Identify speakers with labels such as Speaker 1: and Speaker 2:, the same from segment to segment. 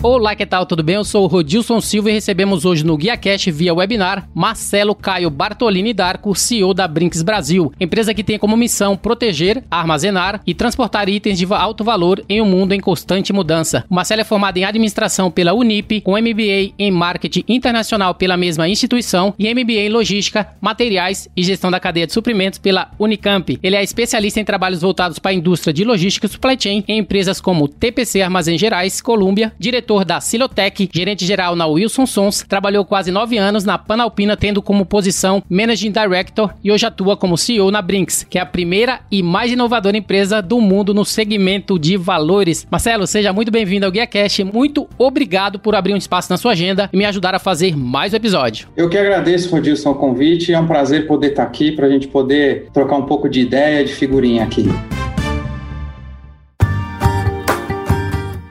Speaker 1: Olá, que tal? Tudo bem? Eu sou o Rodilson Silva e recebemos hoje no GuiaCast via webinar Marcelo Caio Bartolini Darco, CEO da Brinks Brasil, empresa que tem como missão proteger, armazenar e transportar itens de alto valor em um mundo em constante mudança. O Marcelo é formado em administração pela Unip, com MBA em marketing internacional pela mesma instituição e MBA em logística, materiais e gestão da cadeia de suprimentos pela Unicamp. Ele é especialista em trabalhos voltados para a indústria de logística e supply chain em empresas como TPC Armazém Gerais, Colômbia, diretor diretor da Silotec, gerente geral na Wilson Sons, trabalhou quase nove anos na Panalpina, tendo como posição Managing Director e hoje atua como CEO na Brinks, que é a primeira e mais inovadora empresa do mundo no segmento de valores. Marcelo, seja muito bem-vindo ao GuiaCast. Muito obrigado por abrir um espaço na sua agenda e me ajudar a fazer mais um episódio.
Speaker 2: Eu que agradeço, Rodilson, o convite. É um prazer poder estar aqui para a gente poder trocar um pouco de ideia, de figurinha aqui.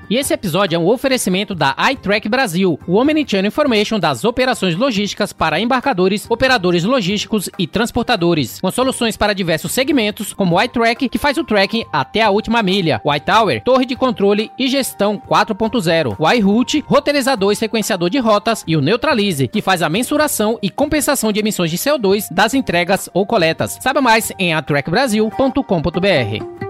Speaker 1: E esse episódio é um oferecimento da iTrack Brasil, o Omnichannel Information das operações logísticas para embarcadores, operadores logísticos e transportadores, com soluções para diversos segmentos, como o iTrack, que faz o tracking até a última milha, o iTower, torre de controle e gestão 4.0, o iRoute, roteirizador e sequenciador de rotas, e o Neutralize, que faz a mensuração e compensação de emissões de CO2 das entregas ou coletas. Saiba mais em atrackbrasil.com.br.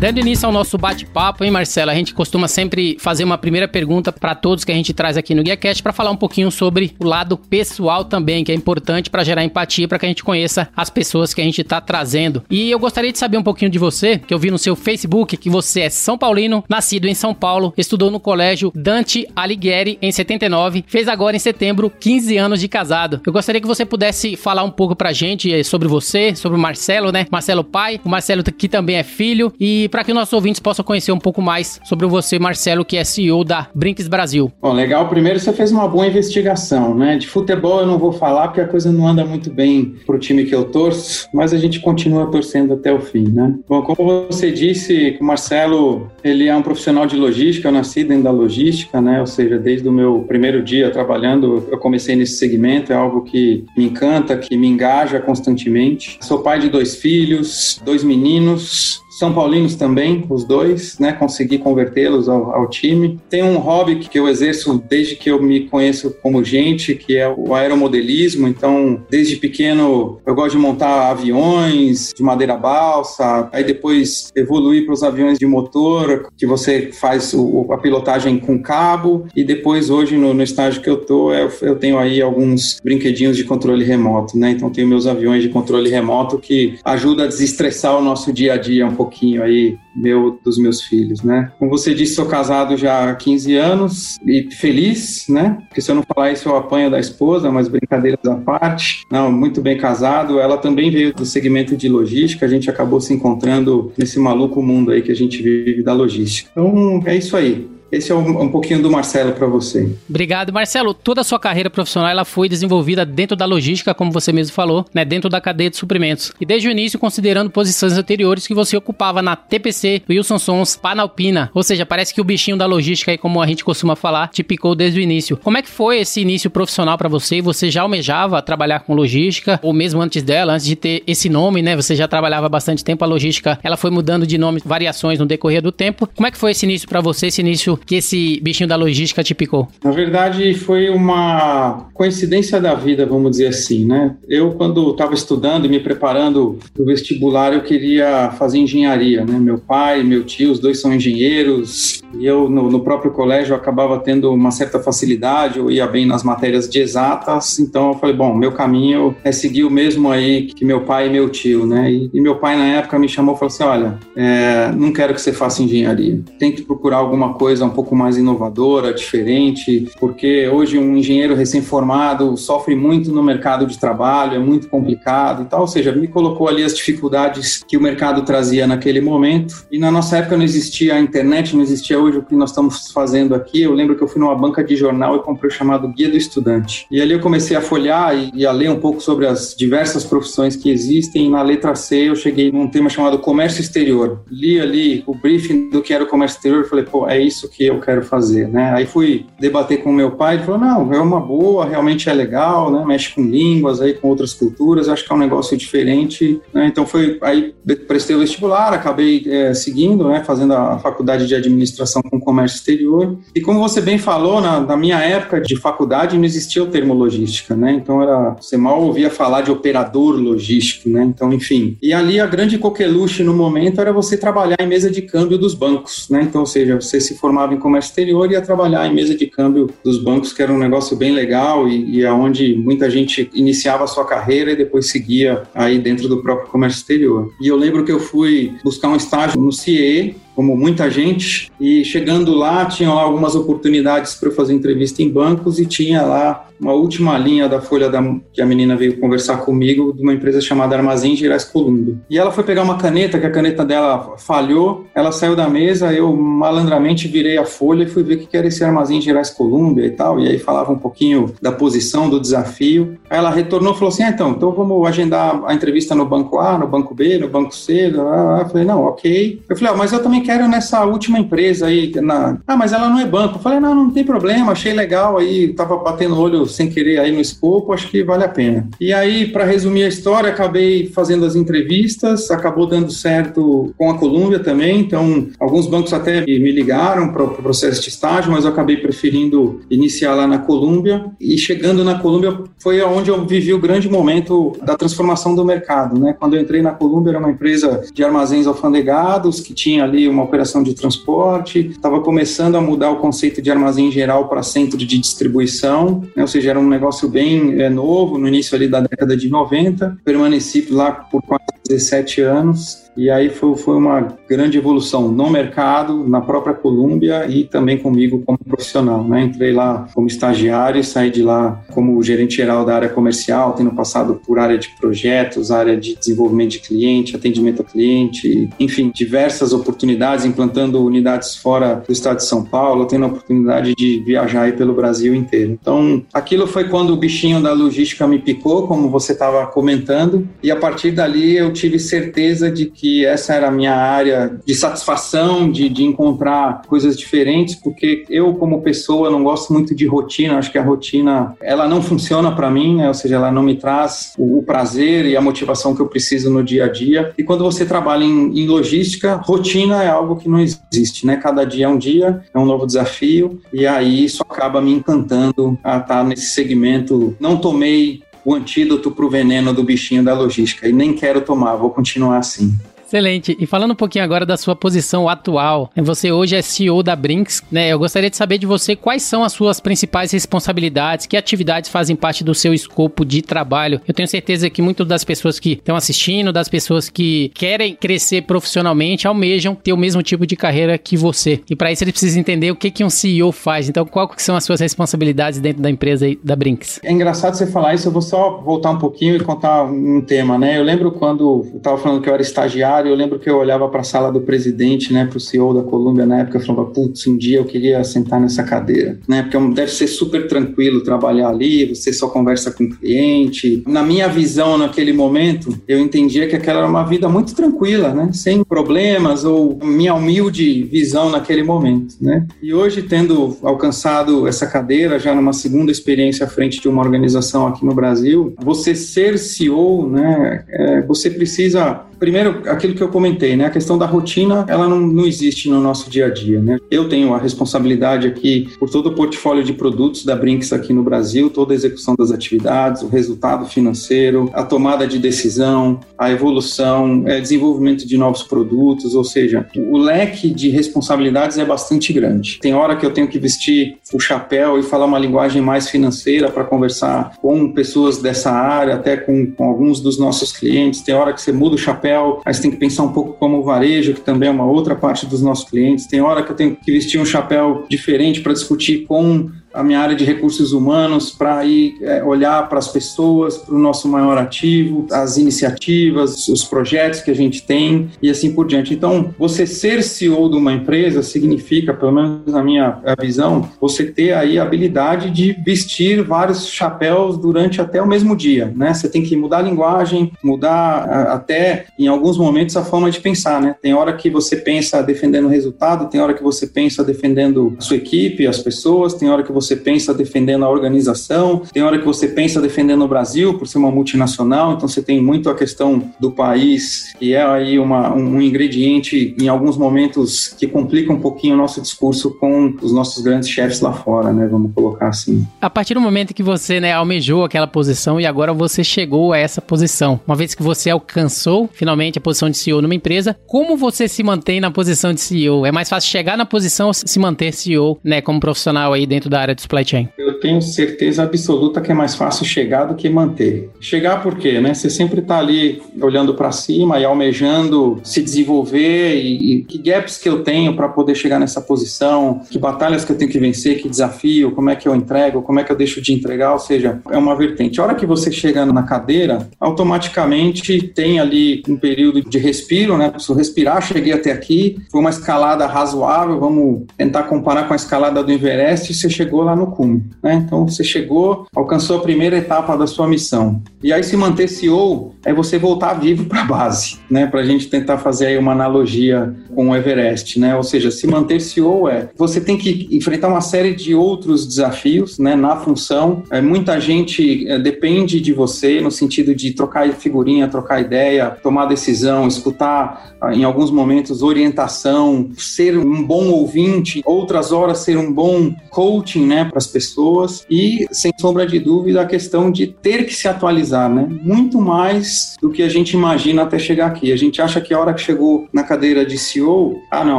Speaker 1: Dando início ao nosso bate-papo, hein, Marcelo? A gente costuma sempre fazer uma primeira pergunta para todos que a gente traz aqui no GuiaCast para falar um pouquinho sobre o lado pessoal também, que é importante para gerar empatia, para que a gente conheça as pessoas que a gente está trazendo. E eu gostaria de saber um pouquinho de você, que eu vi no seu Facebook que você é São Paulino, nascido em São Paulo, estudou no colégio Dante Alighieri em 79, fez agora em setembro 15 anos de casado. Eu gostaria que você pudesse falar um pouco pra gente eh, sobre você, sobre o Marcelo, né? Marcelo pai, o Marcelo que também é filho e para que nossos ouvintes possam conhecer um pouco mais sobre você, Marcelo, que é CEO da Brinks Brasil.
Speaker 2: Bom, legal. Primeiro, você fez uma boa investigação, né? De futebol eu não vou falar porque a coisa não anda muito bem pro time que eu torço, mas a gente continua torcendo até o fim, né? Bom, como você disse, o Marcelo, ele é um profissional de logística, eu nasci dentro da logística, né? Ou seja, desde o meu primeiro dia trabalhando, eu comecei nesse segmento, é algo que me encanta, que me engaja constantemente. Sou pai de dois filhos, dois meninos, são Paulinos também, os dois, né? Consegui convertê-los ao, ao, time. Tem um hobby que eu exerço desde que eu me conheço como gente, que é o aeromodelismo. Então, desde pequeno, eu gosto de montar aviões de madeira balsa. Aí depois evoluí para os aviões de motor, que você faz o, a pilotagem com cabo. E depois, hoje, no, no estágio que eu tô, eu, eu tenho aí alguns brinquedinhos de controle remoto, né? Então, tenho meus aviões de controle remoto que ajuda a desestressar o nosso dia a dia um pouco pouquinho aí meu dos meus filhos, né? Como você disse, sou casado já há 15 anos e feliz, né? Porque se eu não falar isso eu apanho da esposa, mas brincadeiras à parte. Não, muito bem casado. Ela também veio do segmento de logística, a gente acabou se encontrando nesse maluco mundo aí que a gente vive da logística. Então, é isso aí. Esse é um, um pouquinho do Marcelo para você.
Speaker 1: Obrigado, Marcelo. Toda a sua carreira profissional ela foi desenvolvida dentro da logística, como você mesmo falou, né, dentro da cadeia de suprimentos. E desde o início, considerando posições anteriores que você ocupava na TPC, Wilson Sons, Panalpina. Ou seja, parece que o bichinho da logística, aí, como a gente costuma falar, te picou desde o início. Como é que foi esse início profissional para você? Você já almejava trabalhar com logística, ou mesmo antes dela, antes de ter esse nome, né? Você já trabalhava bastante tempo a logística, ela foi mudando de nome, variações no decorrer do tempo. Como é que foi esse início para você, esse início que esse bichinho da logística te picou?
Speaker 2: Na verdade, foi uma coincidência da vida, vamos dizer assim, né? Eu, quando estava estudando e me preparando para o vestibular, eu queria fazer engenharia, né? Meu pai, meu tio, os dois são engenheiros, e eu, no, no próprio colégio, acabava tendo uma certa facilidade, eu ia bem nas matérias de exatas, então eu falei, bom, meu caminho é seguir o mesmo aí que meu pai e meu tio, né? E, e meu pai, na época, me chamou e falou assim, olha, é, não quero que você faça engenharia, tem que procurar alguma coisa um pouco mais inovadora, diferente, porque hoje um engenheiro recém-formado sofre muito no mercado de trabalho, é muito complicado e tal, ou seja, me colocou ali as dificuldades que o mercado trazia naquele momento. E na nossa época não existia a internet, não existia hoje o que nós estamos fazendo aqui. Eu lembro que eu fui numa banca de jornal e comprei o chamado Guia do Estudante. E ali eu comecei a folhear e, e a ler um pouco sobre as diversas profissões que existem. E na letra C eu cheguei num tema chamado comércio exterior. Li ali o briefing do que era o comércio exterior e falei, pô, é isso que eu quero fazer, né? Aí fui debater com meu pai, ele falou, não, é uma boa, realmente é legal, né? Mexe com línguas aí, com outras culturas, acho que é um negócio diferente, né? Então foi, aí prestei o vestibular, acabei é, seguindo, né? Fazendo a faculdade de administração com comércio exterior. E como você bem falou, na, na minha época de faculdade não existia o termo logística, né? Então era, você mal ouvia falar de operador logístico, né? Então, enfim. E ali a grande coqueluche no momento era você trabalhar em mesa de câmbio dos bancos, né? Então, ou seja, você se formava em comércio exterior e ia trabalhar em mesa de câmbio dos bancos, que era um negócio bem legal e, e aonde muita gente iniciava a sua carreira e depois seguia aí dentro do próprio comércio exterior. E eu lembro que eu fui buscar um estágio no CIE, como muita gente, e chegando lá, tinha lá algumas oportunidades para fazer entrevista em bancos e tinha lá uma última linha da folha da, que a menina veio conversar comigo de uma empresa chamada Armazém Gerais Colômbia. E ela foi pegar uma caneta, que a caneta dela falhou, ela saiu da mesa, eu malandramente virei a folha e fui ver o que era esse Armazém Gerais Colômbia e tal, e aí falava um pouquinho da posição, do desafio. Aí ela retornou e falou assim, ah, então, então vamos agendar a entrevista no banco A, no banco B, no banco C, eu falei, não, ok. Eu falei, ah, mas eu também quero nessa última empresa aí, na... ah, mas ela não é banco. Eu falei, não, não tem problema, achei legal aí, tava batendo olho sem querer aí no escopo, acho que vale a pena. E aí, para resumir a história, acabei fazendo as entrevistas, acabou dando certo com a Colômbia também, então alguns bancos até me ligaram para o pro processo de estágio, mas eu acabei preferindo iniciar lá na Colômbia e chegando na Colômbia foi onde eu vivi o grande momento da transformação do mercado, né? Quando eu entrei na Colômbia era uma empresa de armazéns alfandegados que tinha ali uma operação de transporte, estava começando a mudar o conceito de armazém geral para centro de distribuição, né? ou seja, era um negócio bem é, novo, no início ali da década de 90. Permaneci lá por quase 17 anos e aí foi, foi uma grande evolução no mercado, na própria Colômbia e também comigo como profissional. Né? Entrei lá como estagiário saí de lá como gerente geral da área comercial, tendo passado por área de projetos, área de desenvolvimento de cliente, atendimento ao cliente, enfim, diversas oportunidades, implantando unidades fora do estado de São Paulo, tendo a oportunidade de viajar aí pelo Brasil inteiro. Então, aquilo foi quando o bichinho da logística me picou, como você estava comentando, e a partir dali eu tive certeza de que essa era a minha área de satisfação, de, de encontrar coisas diferentes, porque eu, como pessoa, não gosto muito de rotina. Acho que a rotina, ela não funciona para mim, né? ou seja, ela não me traz o, o, prazer e a motivação que eu preciso no dia a dia. E quando você trabalha em, em logística, rotina é algo que não existe, né? Cada dia é um dia, é um novo desafio, e aí isso acaba me encantando a estar nesse segmento. Não tomei o antídoto para o veneno do bichinho da logística e nem quero tomar, vou continuar assim.
Speaker 1: Excelente. E falando um pouquinho agora da sua posição atual, você hoje é CEO da Brinks, né? Eu gostaria de saber de você quais são as suas principais responsabilidades, que atividades fazem parte do seu escopo de trabalho. Eu tenho certeza que muitas das pessoas que estão assistindo, das pessoas que querem crescer profissionalmente, almejam ter o mesmo tipo de carreira que você. E para isso eles precisam entender o que, que um CEO faz. Então, qual são as suas responsabilidades dentro da empresa da Brinks?
Speaker 2: É engraçado você falar isso, eu vou só voltar um pouquinho e contar um tema, né? Eu lembro quando eu estava falando que eu era estagiário eu lembro que eu olhava para a sala do presidente, né, para o CEO da Colômbia na época, e falava, putz, um dia eu queria sentar nessa cadeira, né, porque deve ser super tranquilo trabalhar ali, você só conversa com o cliente. Na minha visão, naquele momento, eu entendia que aquela era uma vida muito tranquila, né, sem problemas, ou minha humilde visão naquele momento, né. E hoje, tendo alcançado essa cadeira, já numa segunda experiência à frente de uma organização aqui no Brasil, você ser CEO, né, é, você precisa primeiro, aquilo que eu comentei, né? A questão da rotina, ela não, não existe no nosso dia a dia, né? Eu tenho a responsabilidade aqui por todo o portfólio de produtos da Brinks aqui no Brasil, toda a execução das atividades, o resultado financeiro, a tomada de decisão, a evolução, é, desenvolvimento de novos produtos, ou seja, o leque de responsabilidades é bastante grande. Tem hora que eu tenho que vestir o chapéu e falar uma linguagem mais financeira para conversar com pessoas dessa área, até com, com alguns dos nossos clientes. Tem hora que você muda o chapéu chapéu, aí você tem que pensar um pouco como o varejo, que também é uma outra parte dos nossos clientes. Tem hora que eu tenho que vestir um chapéu diferente para discutir com a minha área de recursos humanos para ir é, olhar para as pessoas, para o nosso maior ativo, as iniciativas, os projetos que a gente tem e assim por diante. Então, você ser CEO de uma empresa significa, pelo menos na minha visão, você ter aí a habilidade de vestir vários chapéus durante até o mesmo dia, né? Você tem que mudar a linguagem, mudar até em alguns momentos a forma de pensar, né? Tem hora que você pensa defendendo o resultado, tem hora que você pensa defendendo a sua equipe, as pessoas, tem hora que você pensa defendendo a organização, tem hora que você pensa defendendo o Brasil por ser uma multinacional, então você tem muito a questão do país, que é aí uma, um ingrediente em alguns momentos que complica um pouquinho o nosso discurso com os nossos grandes chefes lá fora, né? Vamos colocar assim.
Speaker 1: A partir do momento que você né, almejou aquela posição e agora você chegou a essa posição, uma vez que você alcançou finalmente a posição de CEO numa empresa, como você se mantém na posição de CEO? É mais fácil chegar na posição ou se manter CEO, né, como profissional aí dentro da área de supply chain?
Speaker 2: Eu tenho certeza absoluta que é mais fácil chegar do que manter. Chegar por quê, né? Você sempre está ali olhando para cima e almejando se desenvolver e, e que gaps que eu tenho para poder chegar nessa posição, que batalhas que eu tenho que vencer, que desafio, como é que eu entrego, como é que eu deixo de entregar, ou seja, é uma vertente. A hora que você chega na cadeira, automaticamente tem ali um período de respiro, né? Preciso respirar, cheguei até aqui, foi uma escalada razoável, vamos tentar comparar com a escalada do Everest, você chegou lá no cume, né? Então você chegou, alcançou a primeira etapa da sua missão. E aí se manter CEO é você voltar vivo para a base, né? Para a gente tentar fazer aí uma analogia com o Everest, né? Ou seja, se manter CEO é você tem que enfrentar uma série de outros desafios, né? Na função, é, muita gente é, depende de você no sentido de trocar figurinha, trocar ideia, tomar decisão, escutar ah, em alguns momentos orientação, ser um bom ouvinte, outras horas ser um bom coaching, né? Para as pessoas e sem sombra de dúvida a questão de ter que se atualizar, né? Muito mais do que a gente imagina até chegar aqui. A gente acha que a hora que chegou na cadeira de CEO, ah, não,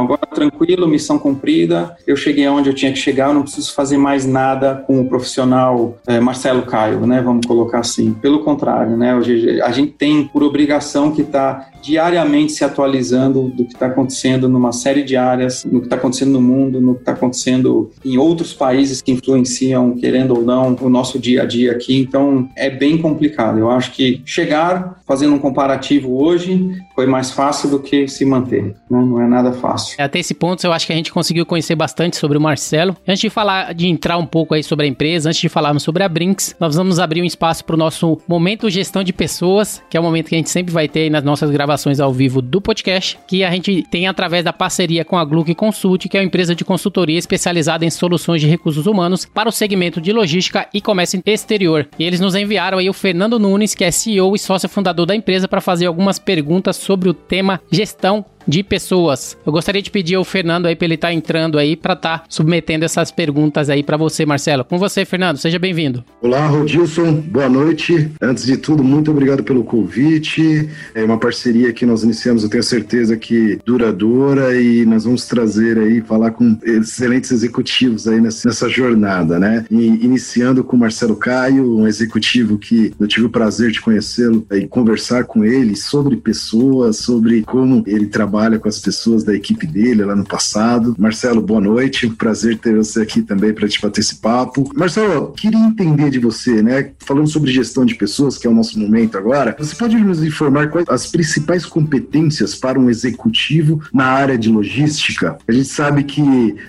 Speaker 2: agora tranquilo, missão cumprida, eu cheguei aonde eu tinha que chegar, eu não preciso fazer mais nada com o profissional é, Marcelo Caio, né? Vamos colocar assim. Pelo contrário, né? A gente tem por obrigação que está diariamente se atualizando do que está acontecendo numa série de áreas, no que está acontecendo no mundo, no que está acontecendo em outros países que influenciam, querendo ou não, o nosso dia a dia aqui. Então, é bem complicado. Eu acho que chegar fazendo um comparativo hoje foi mais fácil do que se manter. Né? Não é nada fácil.
Speaker 1: Até esse ponto, eu acho que a gente conseguiu conhecer bastante sobre o Marcelo. Antes de falar, de entrar um pouco aí sobre a empresa, antes de falarmos sobre a Brinks, nós vamos abrir um espaço para o nosso momento gestão de pessoas, que é o momento que a gente sempre vai ter nas nossas gravações gravações ao vivo do podcast, que a gente tem através da parceria com a Gluck Consult, que é uma empresa de consultoria especializada em soluções de recursos humanos para o segmento de logística e comércio exterior. E eles nos enviaram aí o Fernando Nunes, que é CEO e sócio fundador da empresa, para fazer algumas perguntas sobre o tema gestão de pessoas. Eu gostaria de pedir ao Fernando aí para ele estar tá entrando aí para estar tá submetendo essas perguntas aí para você, Marcelo. Com você, Fernando, seja bem-vindo.
Speaker 3: Olá, Rodilson, boa noite. Antes de tudo, muito obrigado pelo convite. É uma parceria que nós iniciamos, eu tenho certeza que duradoura e nós vamos trazer aí, falar com excelentes executivos aí nessa, jornada, né? E iniciando com o Marcelo Caio, um executivo que eu tive o prazer de conhecê-lo e conversar com ele sobre pessoas, sobre como ele trabalha trabalha com as pessoas da equipe dele lá no passado. Marcelo, boa noite. Prazer ter você aqui também para te bater esse papo. Marcelo, queria entender de você, né? Falando sobre gestão de pessoas, que é o nosso momento agora, você pode nos informar quais as principais competências para um executivo na área de logística? A gente sabe que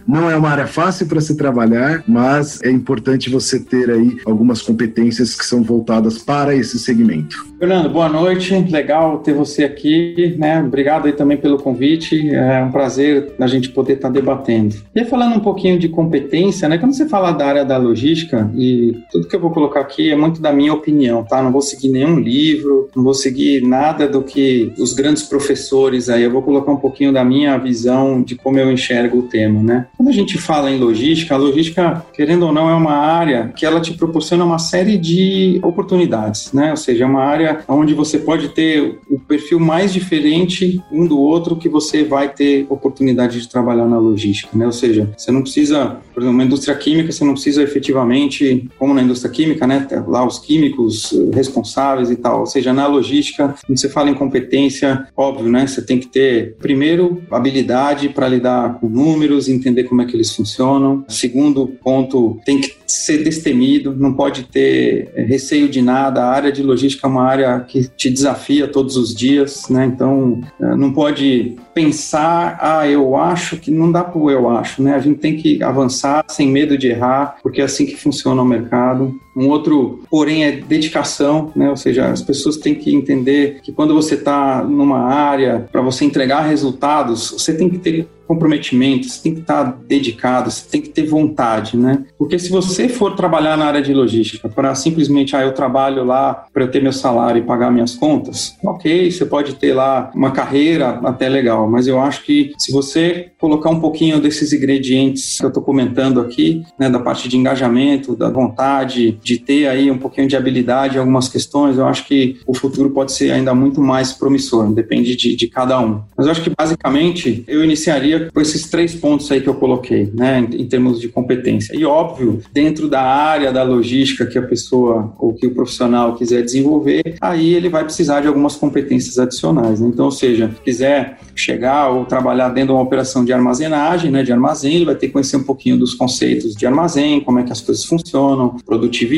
Speaker 3: não é uma área fácil para se trabalhar, mas é importante você ter aí algumas competências que são voltadas para esse segmento.
Speaker 2: Fernando, boa noite. Legal ter você aqui, né? Obrigado aí também pelo pelo convite. É um prazer a gente poder estar debatendo. E falando um pouquinho de competência, né? Quando você fala da área da logística, e tudo que eu vou colocar aqui é muito da minha opinião, tá? Não vou seguir nenhum livro, não vou seguir nada do que os grandes professores aí. Eu vou colocar um pouquinho da minha visão de como eu enxergo o tema, né? Quando a gente fala em logística, a logística, querendo ou não, é uma área que ela te proporciona uma série de oportunidades, né? Ou seja, é uma área onde você pode ter o perfil mais diferente um do outro outro que você vai ter oportunidade de trabalhar na logística, né? Ou seja, você não precisa, por exemplo, na indústria química, você não precisa efetivamente, como na indústria química, né? Lá os químicos responsáveis e tal. Ou seja, na logística, quando você fala em competência, óbvio, né? Você tem que ter, primeiro, habilidade para lidar com números, entender como é que eles funcionam. Segundo ponto, tem que ser destemido, não pode ter receio de nada. A área de logística é uma área que te desafia todos os dias, né? Então, eh, não pode pensar, ah, eu acho que não dá para eu acho, né? A gente tem que avançar sem medo de errar, porque é assim que funciona o mercado. Um outro, porém, é dedicação, né? Ou seja, as pessoas têm que entender que quando você está numa área, para você entregar resultados, você tem que ter comprometimento, você tem que estar dedicado, você tem que ter vontade, né? Porque se você for trabalhar na área de logística para simplesmente, ah, eu trabalho lá para eu ter meu salário e pagar minhas contas, ok, você pode ter lá uma carreira até legal, mas eu acho que se você colocar um pouquinho desses ingredientes que eu estou comentando aqui, né, da parte de engajamento, da vontade, de ter aí um pouquinho de habilidade em algumas questões, eu acho que o futuro pode ser ainda muito mais promissor, depende de, de cada um. Mas eu acho que basicamente eu iniciaria com esses três pontos aí que eu coloquei, né, em, em, termos de competência. E óbvio, dentro da área da logística que a pessoa ou que o profissional quiser desenvolver, aí ele vai precisar de algumas competências adicionais. Né? Então, ou seja, quiser chegar ou trabalhar dentro de uma operação de armazenagem, né, de armazém, ele vai ter que conhecer um pouquinho dos conceitos de armazém, como é que as coisas funcionam, produtividade,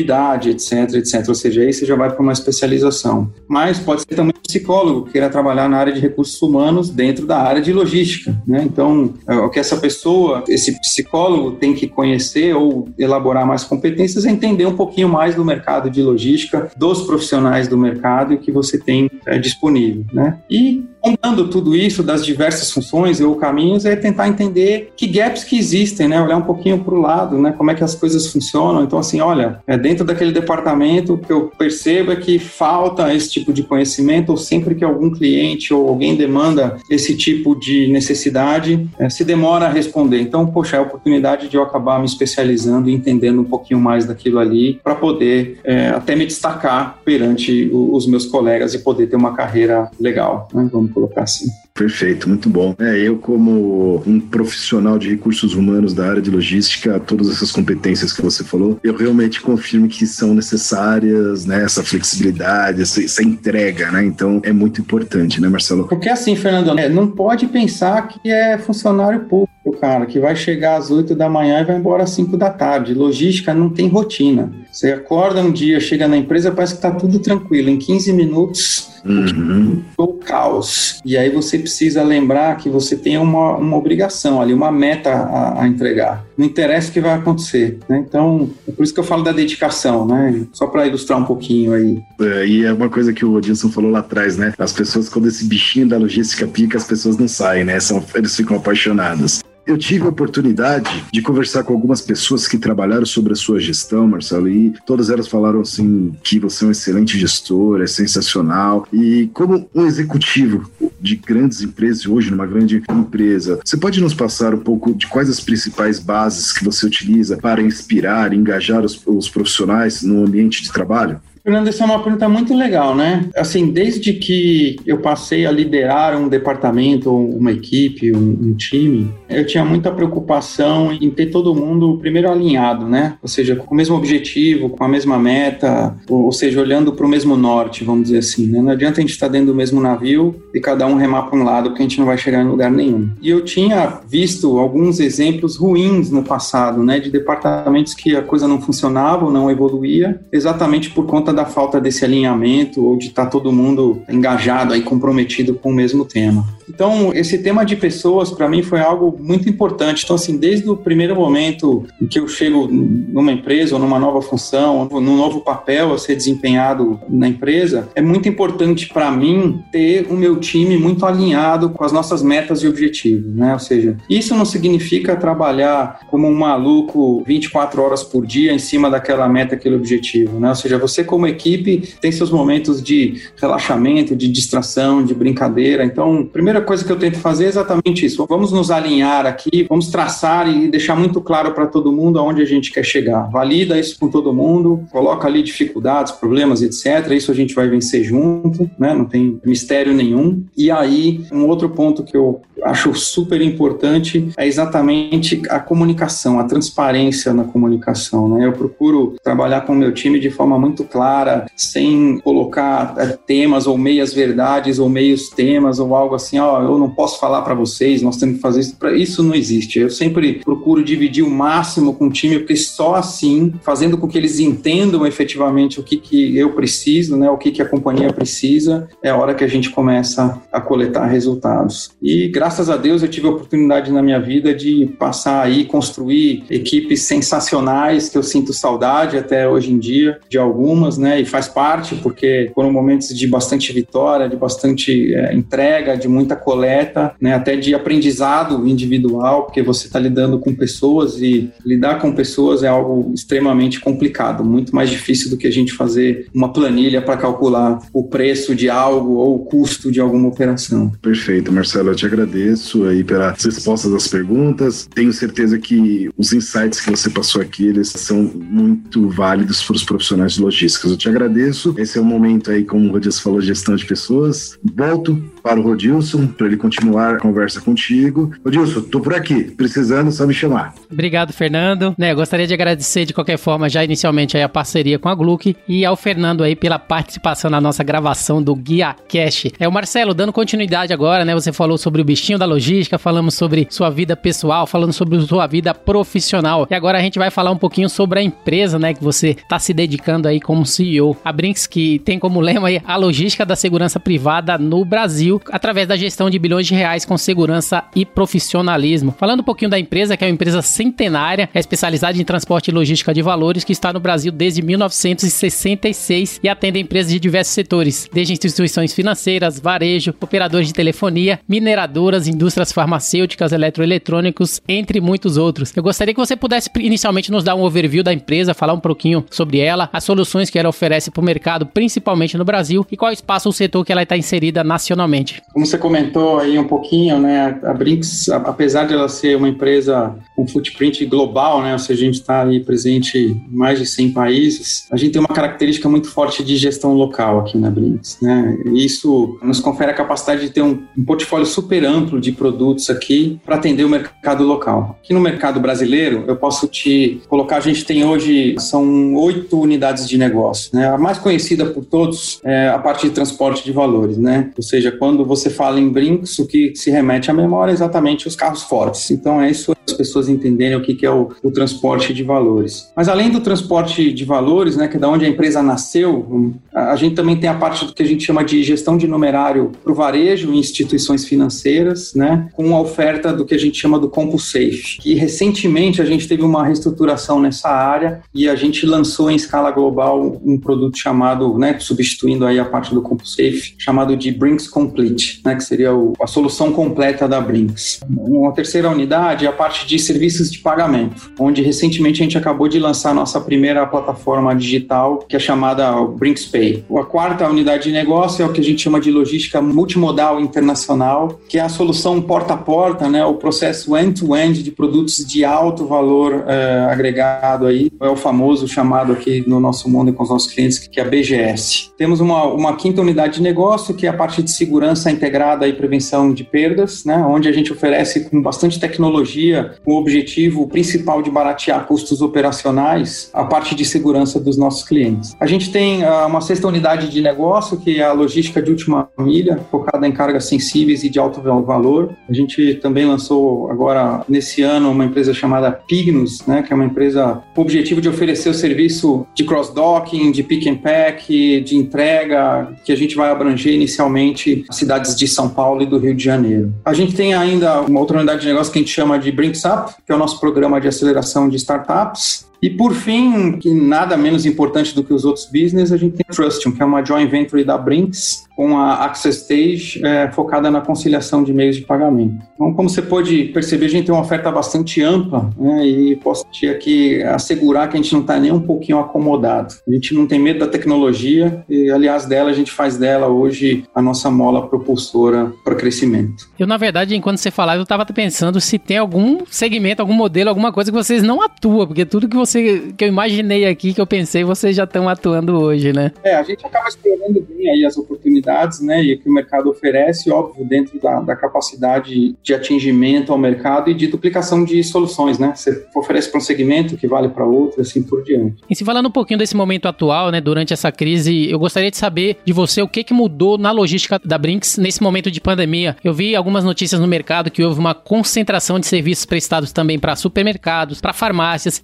Speaker 2: etc, etc. Ou seja, aí você já vai para uma especialização. Mas pode ser também psicólogo que queira trabalhar na área de recursos humanos dentro da área de logística, né? Então, é, o que essa pessoa, esse psicólogo tem que conhecer ou elaborar mais competências é entender um pouquinho mais do mercado de logística, dos profissionais do mercado e que você tem é, disponível, né? E contando tudo isso das diversas funções ou caminhos é tentar entender que gaps que existem, né? Olhar um pouquinho para o lado, né? Como é que as coisas funcionam. Então, assim, olha, é dentro daquele departamento o que eu percebo é que falta esse tipo de conhecimento ou sempre que algum cliente ou alguém demanda esse tipo de necessidade, é, se demora a responder. Então, poxa, é a oportunidade de eu acabar me especializando e entendendo um pouquinho mais daquilo ali para poder é, até me destacar perante os meus colegas e poder ter uma carreira legal, né? Vamos colocar assim.
Speaker 3: Perfeito, muito bom. É, eu, como um profissional de recursos humanos da área de logística, todas essas competências que você falou, eu realmente confirmo que são necessárias, né? Essa flexibilidade, essa, essa entrega, né? Então é muito importante, né, Marcelo?
Speaker 2: Porque assim, Fernando, é, não pode pensar que é funcionário público, cara, que vai chegar às 8 da manhã e vai embora às 5 da tarde. Logística não tem rotina. Você acorda um dia, chega na empresa, parece que está tudo tranquilo. Em 15 minutos, uhum. o caos. E aí você precisa lembrar que você tem uma, uma obrigação ali, uma meta a, a entregar. Não interessa o que vai acontecer. Né? Então, é por isso que eu falo da dedicação, né? Só para ilustrar um pouquinho aí.
Speaker 3: É, e é uma coisa que o Odilson falou lá atrás, né? As pessoas, quando esse bichinho da logística pica, as pessoas não saem, né? São, eles ficam apaixonados. Eu tive a oportunidade de conversar com algumas pessoas que trabalharam sobre a sua gestão, Marcelo, e todas elas falaram assim que você é um excelente gestor, é sensacional. E como um executivo de grandes empresas, hoje numa grande empresa, você pode nos passar um pouco de quais as principais bases que você utiliza para inspirar, engajar os, os profissionais no ambiente de trabalho?
Speaker 2: Fernando, essa é uma pergunta muito legal, né? Assim, desde que eu passei a liderar um departamento, uma equipe, um, um, time, eu tinha muita preocupação em ter todo mundo primeiro alinhado, né? Ou seja, com o mesmo objetivo, com a mesma meta, ou, ou seja, olhando para o mesmo norte, vamos dizer assim, né? Não adianta a gente estar dentro do mesmo navio e cada um remar para um lado, porque a gente não vai chegar em lugar nenhum. E eu tinha visto alguns exemplos ruins no passado, né? De departamentos que a coisa não funcionava ou não evoluía, exatamente por conta da falta desse alinhamento ou de estar tá todo mundo engajado aí, comprometido com o mesmo tema. Então, esse tema de pessoas, para mim, foi algo muito importante. Então, assim, desde o primeiro momento em que eu chego numa empresa ou numa nova função, num novo papel a ser desempenhado na empresa, é muito importante para mim ter o meu time muito alinhado com as nossas metas e objetivos, né? Ou seja, isso não significa trabalhar como um maluco 24 horas por dia em cima daquela meta, aquele objetivo, né? Ou seja, você como equipe, tem seus momentos de relaxamento, de distração, de brincadeira. Então, a primeira coisa que eu tento fazer é exatamente isso. Vamos nos alinhar aqui, vamos traçar e deixar muito claro para todo mundo aonde a gente quer chegar. Valida isso com todo mundo, coloca ali dificuldades, problemas, etc. Isso a gente vai vencer junto, né? Não tem mistério nenhum. E aí, um outro ponto que eu acho super importante é exatamente a comunicação, a transparência na comunicação. Né? Eu procuro trabalhar com o meu time de forma muito clara, sem colocar é, temas ou meias verdades ou meios temas ou algo assim, ó, eu não posso falar para vocês, nós temos que fazer isso. Isso não existe. Eu sempre procuro dividir o máximo com o time, porque só assim, fazendo com que eles entendam efetivamente o que, que eu preciso, né, o que, que a companhia precisa, é a hora que a gente começa a coletar resultados. E graças graças a Deus eu tive a oportunidade na minha vida de passar aí, construir equipes sensacionais que eu sinto saudade até hoje em dia de algumas, né? E faz parte porque foram momentos de bastante vitória, de bastante é, entrega, de muita coleta, né? Até de aprendizado individual, porque você está lidando com pessoas e lidar com pessoas é algo extremamente complicado, muito mais difícil do que a gente fazer uma planilha para calcular o preço de algo ou o custo de alguma operação.
Speaker 3: Perfeito, Marcelo, eu te agradeço agradeço aí pelas respostas das perguntas. Tenho certeza que os insights que você passou aqui, eles são muito válidos para os profissionais de logística. Eu te agradeço. Esse é o momento aí, como o Rodilson falou, gestão de pessoas. Volto para o Rodilson para ele continuar a conversa contigo. Rodilson, tô por aqui. Precisando, só me chamar.
Speaker 1: Obrigado, Fernando. Né, gostaria de agradecer de qualquer forma já inicialmente a parceria com a Gluck e ao Fernando aí pela participação na nossa gravação do Guia Cash. É o Marcelo dando continuidade agora, né? Você falou sobre o bichinho da logística, falamos sobre sua vida pessoal, falando sobre sua vida profissional. E agora a gente vai falar um pouquinho sobre a empresa, né, que você está se dedicando aí como CEO. A Brinks que tem como lema aí a logística da segurança privada no Brasil, através da gestão de bilhões de reais com segurança e profissionalismo. Falando um pouquinho da empresa, que é uma empresa centenária, é especializada em transporte e logística de valores, que está no Brasil desde 1966 e atende empresas de diversos setores, desde instituições financeiras, varejo, operadores de telefonia, mineradoras indústrias farmacêuticas, eletroeletrônicos, entre muitos outros. Eu gostaria que você pudesse inicialmente nos dar um overview da empresa, falar um pouquinho sobre ela, as soluções que ela oferece para o mercado, principalmente no Brasil, e qual espaço o setor que ela está inserida nacionalmente.
Speaker 2: Como você comentou aí um pouquinho, né, a Brinks, apesar de ela ser uma empresa com footprint global, né, ou seja, a gente está aí presente em mais de 100 países, a gente tem uma característica muito forte de gestão local aqui na Brinks, né, e isso nos confere a capacidade de ter um, um portfólio super amplo de produtos aqui para atender o mercado local. Aqui no mercado brasileiro, eu posso te colocar, a gente tem hoje, são oito unidades de negócio. Né? A mais conhecida por todos é a parte de transporte de valores. Né? Ou seja, quando você fala em brinks, o que se remete à memória é exatamente os carros fortes. Então é isso as pessoas entenderem o que é o, o transporte de valores. Mas além do transporte de valores, né, que é da onde a empresa nasceu, a, gente também tem a parte do que a gente chama de gestão de numerário para o varejo e instituições financeiras né, com a oferta do que a gente chama do CompuSafe, que recentemente a gente teve uma reestruturação nessa área e a gente lançou em escala global um produto chamado, né, substituindo aí a parte do CompuSafe, chamado de Brinks Complete, né, que seria o, a solução completa da Brinks. Uma terceira unidade é a parte de serviços de pagamento, onde recentemente a gente acabou de lançar nossa primeira plataforma digital, que é chamada Brinks Pay. A quarta unidade de negócio é o que a gente chama de logística multimodal internacional, que é a solução porta a porta, né, o processo end-to-end -end de produtos de alto valor é, agregado aí, é o famoso chamado aqui no nosso mundo e com os nossos clientes, que é a BGS. Temos uma, uma quinta unidade de negócio, que é a parte de segurança integrada e prevenção de perdas, né, onde a gente oferece com bastante tecnologia o objetivo principal de baratear custos operacionais, a parte de segurança dos nossos clientes. A gente tem uh, uma sexta unidade de negócio, que é a logística de última milha, focada em cargas sensíveis e de alto valor. A gente também lançou agora, nesse ano, uma empresa chamada Pignus, né, que é uma empresa com o objetivo de oferecer o serviço de cross-docking, de pick and pack, de entrega, que a gente vai abranger inicialmente as cidades de São Paulo e do Rio de Janeiro. A gente tem ainda uma outra unidade de negócio que a gente chama de Brinks Up, que é o nosso programa de aceleração de startups, E por fim, que nada menos importante do que os outros business, a gente tem a Trustion, que é uma joint venture da Brinks, com a Access Stage é, focada na conciliação de meios de pagamento. Então, como você pode perceber, a gente tem uma oferta bastante ampla né, e posso te aqui assegurar que a gente não está nem um pouquinho acomodado. A gente não tem medo da tecnologia e, aliás, dela a gente faz dela hoje a nossa mola propulsora para crescimento.
Speaker 1: Eu, na verdade, enquanto você falava, eu estava pensando se tem algum segmento, algum modelo, alguma coisa que vocês não atuam, porque tudo que você que eu imaginei aqui, que eu pensei, vocês já estão atuando hoje, né?
Speaker 2: É, a gente acaba explorando bem aí as oportunidades né, e que o mercado oferece, óbvio, dentro da, da capacidade de atingimento ao mercado e de duplicação de soluções, né? Você oferece para um segmento que vale para outro, assim por diante.
Speaker 1: E se falando um pouquinho desse momento atual, né, durante essa crise, eu gostaria de saber de você o que que mudou na logística da Brinks nesse momento de pandemia. Eu vi algumas notícias no mercado que houve uma concentração de serviços prestados também para supermercados, para farmácias,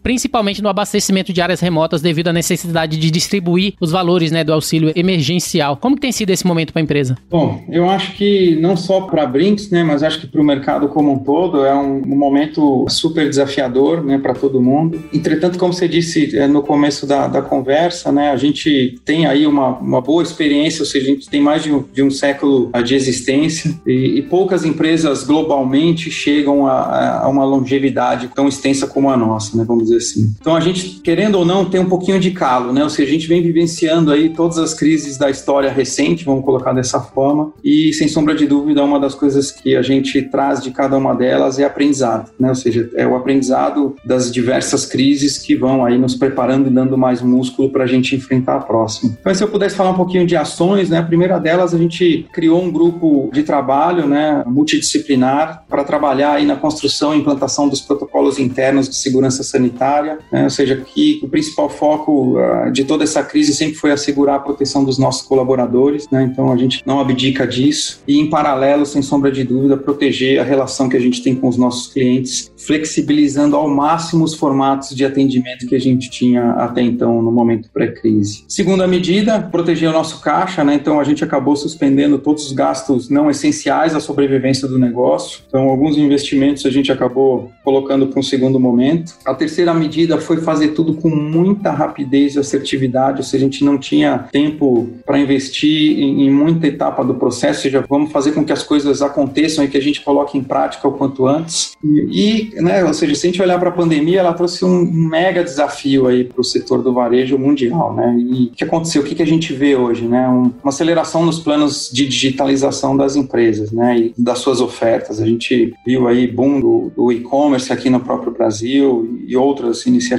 Speaker 1: principalmente no abastecimento de áreas remotas devido à necessidade de distribuir os valores, né, do auxílio emergencial. Como que tem sido esse momento para a empresa?
Speaker 2: Bom, eu acho que não só para a Brinks, né, mas acho que para o mercado como um todo é um, um momento super desafiador, né, para todo mundo. Entretanto, como você disse é, no começo da, da conversa, né, a gente tem aí uma, uma boa experiência, ou seja, a gente tem mais de um, de um século de existência e, e poucas empresas globalmente chegam a, a, uma longevidade tão extensa como a nossa, né, vamos dizer assim. Então a gente, querendo ou não, tem um pouquinho de calo, né, ou seja, a gente vem vivenciando aí todas as crises da história recente, vamos colocar dessa forma. E, sem sombra de dúvida, uma das coisas que a gente traz de cada uma delas é aprendizado, né? Ou seja, é o aprendizado das diversas crises que vão aí nos preparando e dando mais músculo para a gente enfrentar a próxima. Então, se eu pudesse falar um pouquinho de ações, né? A primeira delas, a gente criou um grupo de trabalho, né? Multidisciplinar para trabalhar aí na construção e implantação dos protocolos internos de segurança sanitária, né? Ou seja, que o principal foco uh, de toda essa crise sempre foi assegurar a proteção dos nossos colaboradores, né? Então a gente não abdica disso e, em paralelo, sem sombra de dúvida, proteger a relação que a gente tem com os nossos clientes, flexibilizando ao máximo os formatos de atendimento que a gente tinha até então no momento pré-crise. Segunda medida, proteger o nosso caixa, né? Então a gente acabou suspendendo todos os gastos não essenciais à sobrevivência do negócio. Então alguns investimentos a gente acabou colocando para um segundo momento. A terceira medida foi fazer tudo com muita rapidez e assertividade, ou seja, a gente não tinha tempo para investir em em muita etapa do processo, ou seja, vamos fazer com que as coisas aconteçam e que a gente coloque em prática o quanto antes. E, né, ou seja, se a gente olhar para a pandemia, ela trouxe um mega desafio aí para o setor do varejo mundial, né? E o que aconteceu? O que, que a gente vê hoje, né? Um, uma aceleração nos planos de digitalização das empresas, né? E das suas ofertas. A gente viu aí boom do, do e-commerce aqui no próprio Brasil e outras iniciativas,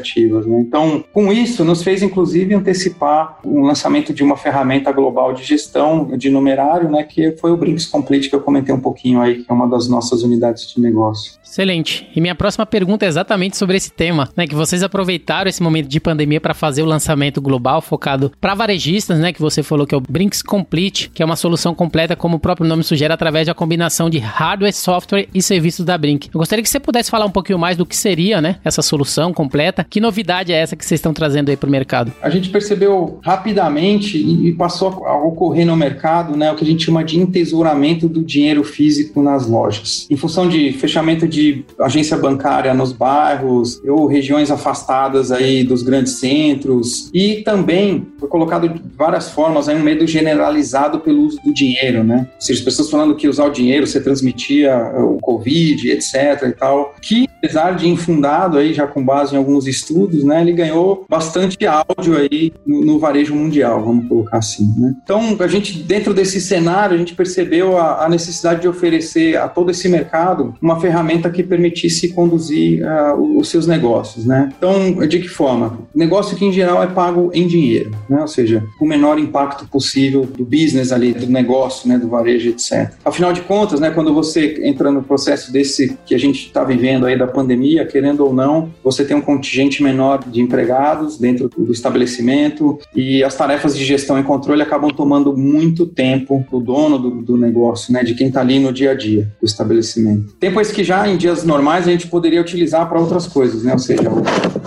Speaker 2: né? Então, com isso, nos fez inclusive antecipar o lançamento de uma ferramenta global de gestão de numerário, né, que foi o Brinks Complete que eu comentei um pouquinho aí, que é uma das nossas unidades de negócio.
Speaker 1: Excelente. E minha próxima pergunta é exatamente sobre esse tema, né? Que vocês aproveitaram esse momento de pandemia para fazer o lançamento global focado para varejistas, né? Que você falou que é o Brinks Complete, que é uma solução completa, como o próprio nome sugere, através da combinação de hardware, software e serviços da Brink. Eu gostaria que você pudesse falar um pouquinho mais do que seria, né? Essa solução completa. Que novidade é essa que vocês estão trazendo aí para o mercado?
Speaker 2: A gente percebeu rapidamente e passou a ocorrer no mercado, né? O que a gente chama de entesouramento do dinheiro físico nas lojas. Em função de fechamento de agência bancária nos bairros ou regiões afastadas aí dos grandes centros e também foi colocado de várias formas aí um medo generalizado pelo uso do dinheiro, né? Ou seja, as pessoas falando que usar o dinheiro você transmitia o Covid, etc e tal, que apesar de infundado aí já com base em alguns estudos, né, ele ganhou bastante áudio aí no, no varejo mundial, vamos colocar assim, né? Então, a gente dentro desse cenário, a gente percebeu a, a necessidade de oferecer a todo esse mercado uma ferramenta que permitisse conduzir uh, os seus negócios, né? Então, de que forma? Negócio que em geral é pago em dinheiro, né? Ou seja, o menor impacto possível do business ali, do negócio, né, do varejo, etc. Afinal de contas, né, quando você entra no processo desse que a gente está vivendo aí da pandemia, querendo ou não, você tem um contingente menor de empregados dentro do estabelecimento e as tarefas de gestão e controle acabam tomando muito tempo do dono do, do negócio, né, de quem está ali no dia a dia do estabelecimento. Tempo esse que já em dias normais a gente poderia utilizar para outras coisas, né? Ou seja,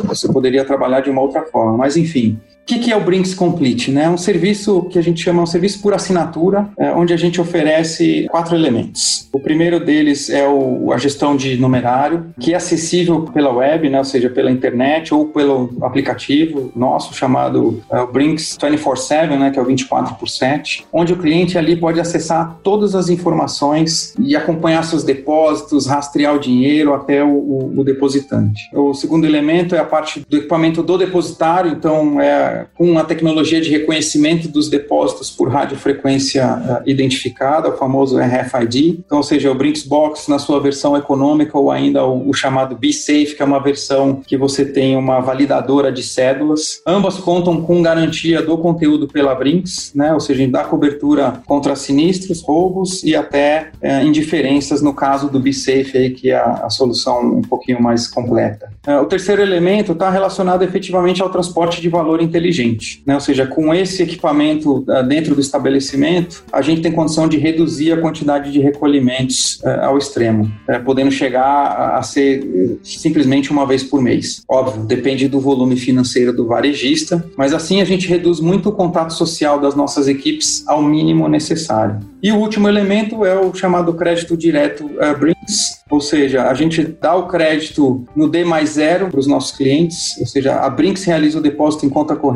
Speaker 2: você poderia trabalhar de uma outra forma. Mas enfim, que, que é o Brinks Complete? Né? É um serviço que a gente chama um serviço por assinatura, é, onde a gente oferece quatro elementos. O primeiro deles é o, a gestão de numerário, que é acessível pela web, né? ou seja, pela internet ou pelo aplicativo nosso chamado é, o Brinks 24/7, né? que é o 24 por 7, onde o cliente ali pode acessar todas as informações e acompanhar seus depósitos, rastrear o dinheiro até o, o, o depositante. O segundo elemento é a parte do equipamento do depositário, então é com a tecnologia de reconhecimento dos depósitos por radiofrequência uh, identificada, o famoso RFID. Então, ou seja, o Brinks Box na sua versão econômica ou ainda o, o chamado B-Safe, que é uma versão que você tem uma validadora de cédulas. Ambas contam com garantia do conteúdo pela Brinks, né? ou seja, dá cobertura contra sinistros, roubos e até uh, indiferenças no caso do B-Safe, aí, que é a, a solução um pouquinho mais completa. Uh, o terceiro elemento está relacionado efetivamente ao transporte de valor inteligente, né? ou seja, com esse equipamento uh, dentro do estabelecimento, a gente tem condição de reduzir a quantidade de recolhimentos uh, ao extremo, uh, podendo chegar a, ser simplesmente uma vez por mês. Óbvio, depende do volume financeiro do varejista, mas assim a gente reduz muito o contato social das nossas equipes ao mínimo necessário. E o último elemento é o chamado crédito direto uh, Brinks, ou seja, a gente dá o crédito no D mais zero para os nossos clientes, ou seja, a Brinks realiza o depósito em conta corrente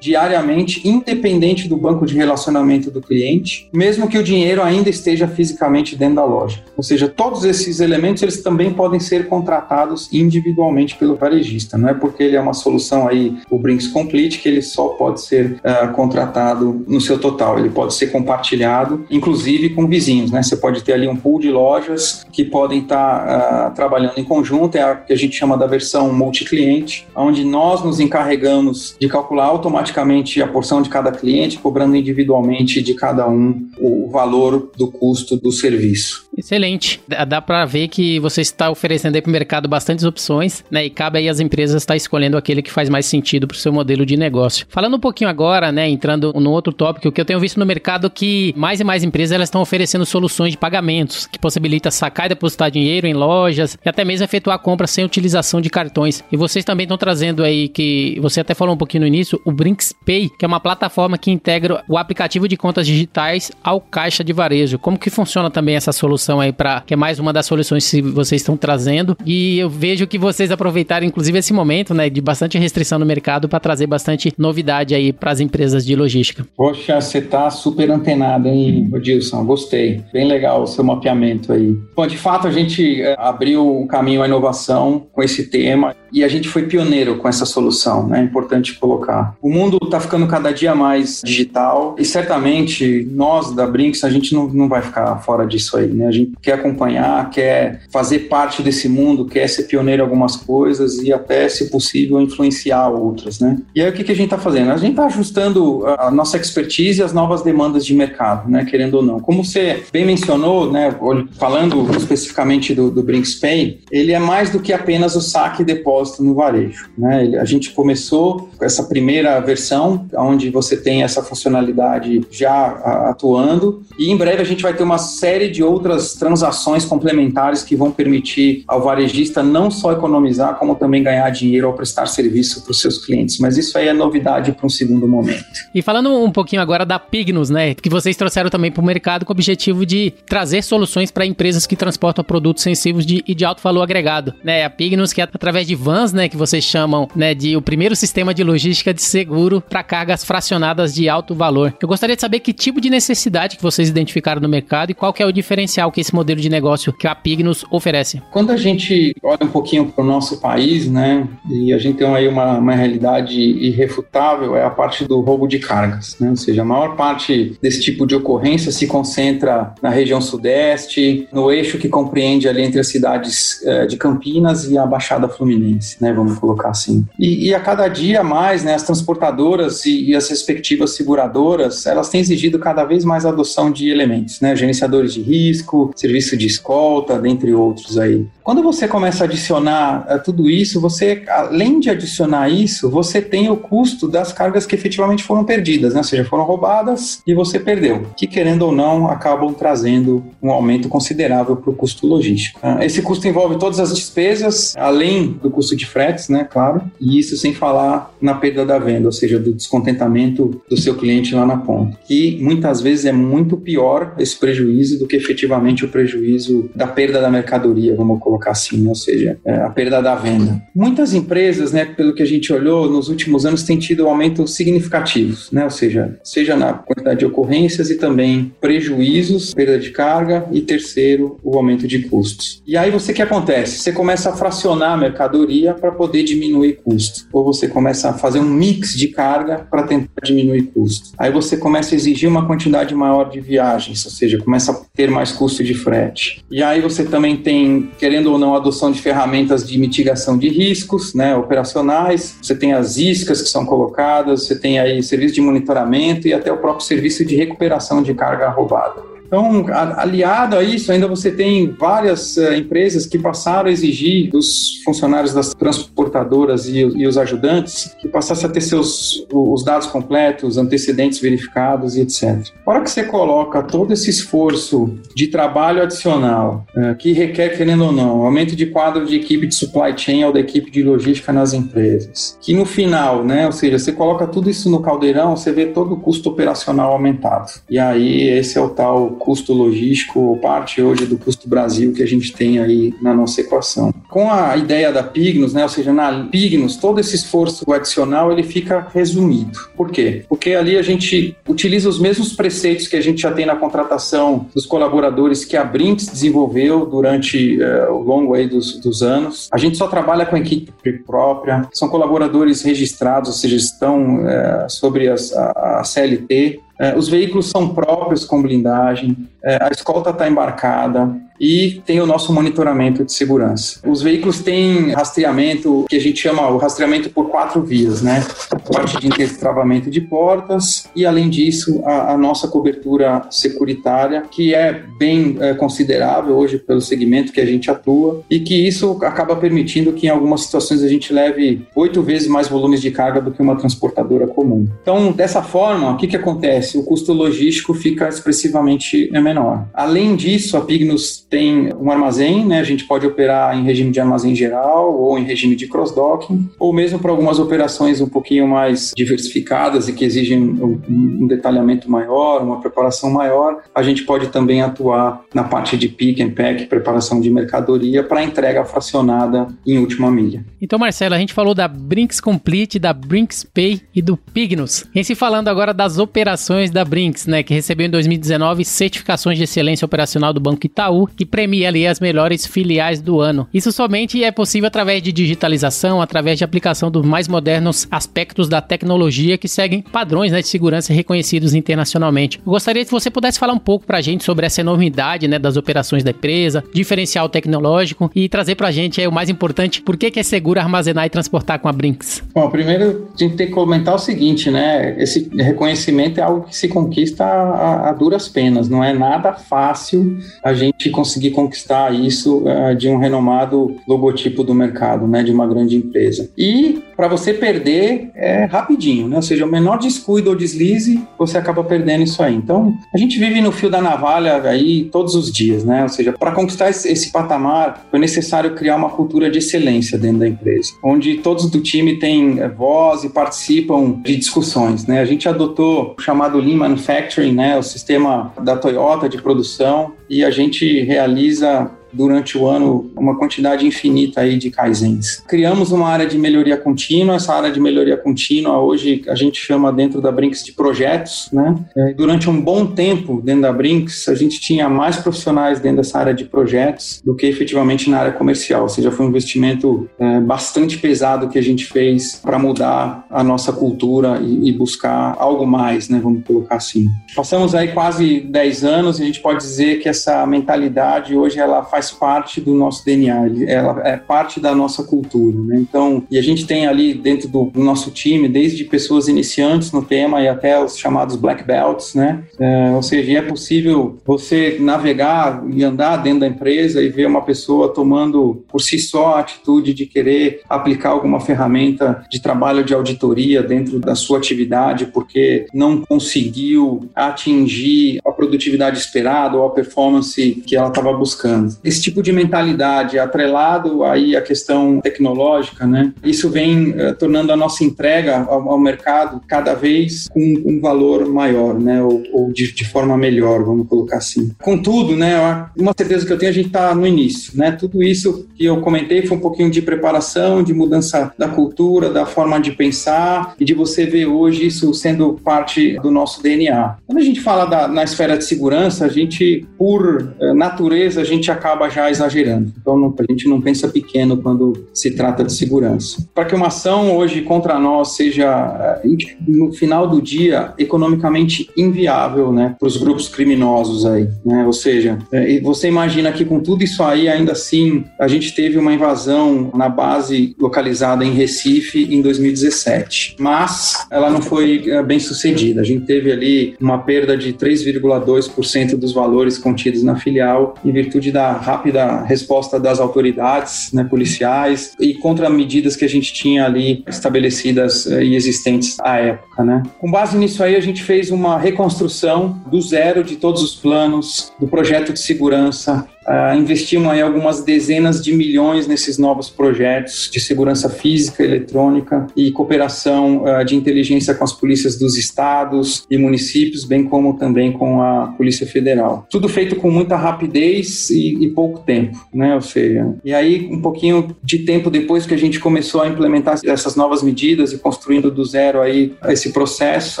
Speaker 2: diariamente, independente do banco de relacionamento do cliente, mesmo que o dinheiro ainda esteja fisicamente dentro da loja. Ou seja, todos esses elementos eles também podem ser contratados individualmente pelo varejista. Não é porque ele é uma solução aí, o Brinks Complete, que ele só pode ser uh, contratado no seu total. Ele pode ser compartilhado, inclusive com vizinhos. Né? Você pode ter ali um pool de lojas que podem estar uh, trabalhando em conjunto. É a que a gente chama da versão multi-cliente, onde nós nos encarregamos de calcular automaticamente a porção de cada cliente, cobrando individualmente de cada um o valor do custo do serviço.
Speaker 1: Excelente. Dá para ver que você está oferecendo aí para o mercado bastantes opções, né? E cabe aí as empresas estar escolhendo aquele que faz mais sentido para o seu modelo de negócio. Falando um pouquinho agora, né? Entrando no outro tópico, que eu tenho visto no mercado que mais e mais empresas elas estão oferecendo soluções de pagamentos que possibilita sacar e depositar dinheiro em lojas e até mesmo efetuar compras sem utilização de cartões. E vocês também estão trazendo aí que você até falou um pouquinho no início, o Brinks Pay, que é uma plataforma que integra o aplicativo de contas digitais ao caixa de varejo. Como que funciona também essa solução? Solução aí para que é mais uma das soluções que vocês estão trazendo. E eu vejo que vocês aproveitaram inclusive esse momento, né, de bastante restrição no mercado para trazer bastante novidade aí para as empresas de logística.
Speaker 2: Poxa, você tá super antenado, hein, Dilson? Gostei. Bem legal o seu mapeamento aí. Bom, de fato a gente eh, abriu um caminho à inovação com esse tema e a gente foi pioneiro com essa solução, né? É importante colocar. O mundo está ficando cada dia mais digital e certamente nós da Brinks a gente não, não vai ficar fora disso aí, né? A gente quer acompanhar, quer fazer parte desse mundo, quer ser pioneiro em algumas coisas e até, se possível, influenciar outras, né? E aí o que, que a gente está fazendo? A gente está ajustando a nossa expertise às novas demandas de mercado, né? Querendo ou não. Como você bem mencionou, né? Falando especificamente do, do Brinks Pay, ele é mais do que apenas o saque e depósito propósito no varejo. Né? A gente começou com essa primeira versão, onde você tem essa funcionalidade já atuando, e em breve a gente vai ter uma série de outras transações complementares que vão permitir ao varejista não só economizar, como também ganhar dinheiro ao prestar serviço para os seus clientes. Mas isso aí é novidade para um segundo momento.
Speaker 1: E falando um pouquinho agora da Pignus, né, que vocês trouxeram também para o mercado com o objetivo de trazer soluções para empresas que transportam produtos sensíveis de, e de alto valor agregado. Né? A Pignus, que é através de vans, né, que vocês chamam, né, de o primeiro sistema de logística de seguro para cargas fracionadas de alto valor. Eu gostaria de saber que tipo de necessidade que vocês identificaram no mercado e qual que é o diferencial que esse modelo de negócio que a Pignus oferece.
Speaker 2: Quando a gente olha um pouquinho para o nosso país, né, e a gente tem aí uma, uma realidade irrefutável, é a parte do roubo de cargas, né, ou seja, a maior parte desse tipo de ocorrência se concentra na região sudeste, no eixo que compreende ali entre as cidades eh, de Campinas e a Baixada Fluminense né, vamos colocar assim. E, e, a cada dia mais, né, as transportadoras e, e, as respectivas seguradoras, elas têm exigido cada vez mais a adoção de elementos, né, gerenciadores de risco, serviço de escolta, dentre outros aí. Quando você começa a adicionar uh, tudo isso, você, além de adicionar isso, você tem o custo das cargas que efetivamente foram perdidas, né, ou seja, foram roubadas e você perdeu, que querendo ou não, acabam trazendo um aumento considerável para o custo logístico. Uh, esse custo envolve todas as despesas, além do custo custo de fretes, né, claro, e isso sem falar na perda da venda, ou seja, do descontentamento do seu cliente lá na ponta, que muitas vezes é muito pior esse prejuízo do que efetivamente o prejuízo da perda da mercadoria, vamos colocar assim, né? ou seja, é, a perda da venda. Muitas empresas, né, pelo que a gente olhou, nos últimos anos têm tido aumentos significativos, né, ou seja, seja na quantidade de ocorrências e também prejuízos, perda de carga e terceiro, o aumento de custos. E aí você que acontece? Você começa a fracionar a mercadoria para poder diminuir custos, ou você começa a fazer um mix de carga para tentar diminuir custos. Aí você começa a exigir uma quantidade maior de viagens, ou seja, começa a ter mais custo de frete. E aí você também tem, querendo ou não, adoção de ferramentas de mitigação de riscos, né, operacionais. Você tem as iscas que são colocadas, você tem aí serviço de monitoramento e até o próprio serviço de recuperação de carga roubada. Então, aliado a isso, ainda você tem várias uh, empresas que passaram a exigir dos funcionários das transportadoras e, e, os ajudantes que passassem a ter seus os dados completos, antecedentes verificados e etc. Hora que você coloca todo esse esforço de trabalho adicional, uh, que requer, querendo ou não, aumento de quadro de equipe de supply chain ou da equipe de logística nas empresas, que no final, né, ou seja, você coloca tudo isso no caldeirão, você vê todo o custo operacional aumentado. E aí esse é o tal custo logístico, parte hoje do custo Brasil que a gente tem aí na nossa equação. Com a ideia da Pignos, né, ou seja, na Pignos, todo esse esforço adicional ele fica resumido. Por quê? Porque ali a gente utiliza os mesmos preceitos que a gente já tem na contratação dos colaboradores que a Brinks desenvolveu durante uh, o longo aí dos, dos anos. A gente só trabalha com equipe própria, são colaboradores registrados, ou seja, estão uh, sobre as, a, a CLT, os veículos são próprios com blindagem, é, a escolta está embarcada, e tem o nosso monitoramento de segurança. Os veículos têm rastreamento que a gente chama o rastreamento por quatro vias, né? Parte de interditravamento de portas e, além disso, a, a nossa cobertura securitária, que é bem é, considerável hoje pelo segmento que a gente atua e que isso acaba permitindo que em algumas situações a gente leve oito vezes mais volumes de carga do que uma transportadora comum. Então, dessa forma, o que, que acontece? O custo logístico fica expressivamente menor. Além disso, a Pignos tem um armazém, né? A gente pode operar em regime de armazém geral ou em regime de cross-docking, ou mesmo para algumas operações um pouquinho mais diversificadas e que exigem um, detalhamento maior, uma preparação maior, a gente pode também atuar na parte de pick and pack, preparação de mercadoria para entrega fracionada em última milha.
Speaker 1: Então, Marcelo, a gente falou da Brinks Complete, da Brinks Pay e do Pignus. E se falando agora das operações da Brinks, né, que recebeu em 2019 certificações de excelência operacional do Banco Itaú que premia ali as melhores filiais do ano. Isso somente é possível através de digitalização, através de aplicação dos mais modernos aspectos da tecnologia que seguem padrões né, de segurança reconhecidos internacionalmente. Eu gostaria que você pudesse falar um pouco para a gente sobre essa enormidade né, das operações da empresa, diferencial tecnológico e trazer para a gente o mais importante, por que, que é seguro armazenar e transportar com a Brinks?
Speaker 2: Bom, primeiro a gente tem que comentar o seguinte, né? Esse reconhecimento é algo que se conquista a, a duras penas, não é nada fácil a gente conseguir conseguir conquistar isso uh, de um renomado logotipo do mercado, né, de uma grande empresa. E para você perder é rapidinho, né? Ou seja, o menor descuido ou deslize, você acaba perdendo isso aí. Então, a gente vive no fio da navalha aí todos os dias, né? Ou seja, para conquistar esse, esse patamar, foi necessário criar uma cultura de excelência dentro da empresa, onde todos do time têm é, voz e participam de discussões, né? A gente adotou o chamado Lean Manufacturing, né? O sistema da Toyota de produção, e a gente realiza durante o ano uma quantidade infinita aí de kaizens. Criamos uma área de melhoria contínua, essa área de melhoria contínua hoje a gente chama dentro da Brinks de projetos, né? É, durante um bom tempo dentro da Brinks, a gente tinha mais profissionais dentro dessa área de projetos do que efetivamente na área comercial, ou seja, foi um investimento é, bastante pesado que a gente fez para mudar a nossa cultura e, e, buscar algo mais, né? Vamos colocar assim. Passamos aí quase 10 anos e a gente pode dizer que essa mentalidade hoje ela faz faz parte do nosso DNA, ela é parte da nossa cultura, né? Então, e a gente tem ali dentro do, nosso time, desde pessoas iniciantes no tema e até os chamados black belts, né? É, ou seja, é possível você navegar e andar dentro da empresa e ver uma pessoa tomando por si só a atitude de querer aplicar alguma ferramenta de trabalho de auditoria dentro da sua atividade porque não conseguiu atingir a produtividade esperada ou a performance que ela estava buscando tipo de mentalidade atrelado aí à questão tecnológica, né? Isso vem uh, tornando a nossa entrega ao, ao, mercado cada vez com um valor maior, né? Ou, ou de, de, forma melhor, vamos colocar assim. Contudo, né? Uma certeza que eu tenho, a gente está no início, né? Tudo isso que eu comentei foi um pouquinho de preparação, de mudança da cultura, da forma de pensar e de você ver hoje isso sendo parte do nosso DNA. Quando a gente fala da, na esfera de segurança, a gente, por eh, natureza, a gente acaba já exagerando. Então, não, a gente não pensa pequeno quando se trata de segurança. Para que uma ação hoje contra nós seja, eh, no final do dia, economicamente inviável né, para os grupos criminosos aí. Né? Ou seja, eh, você imagina que com tudo isso aí, ainda assim, a gente teve uma invasão na base localizada em Recife em 2017. Mas ela não foi bem sucedida. A gente teve ali uma perda de 3,2% dos valores contidos na filial em virtude da rápida resposta das autoridades né, policiais e contra medidas que a gente tinha ali estabelecidas eh, e existentes à época. Né? Com base nisso aí, a gente fez uma reconstrução do zero de todos os planos do projeto de segurança Uh, investimos aí algumas dezenas de milhões nesses novos projetos de segurança física, eletrônica e cooperação uh, de inteligência com as polícias dos estados e municípios, bem como também com a Polícia Federal. Tudo feito com muita rapidez e, e pouco tempo, né? Ou seja, e aí um pouquinho de tempo depois que a gente começou a implementar essas novas medidas e construindo do zero aí esse processo,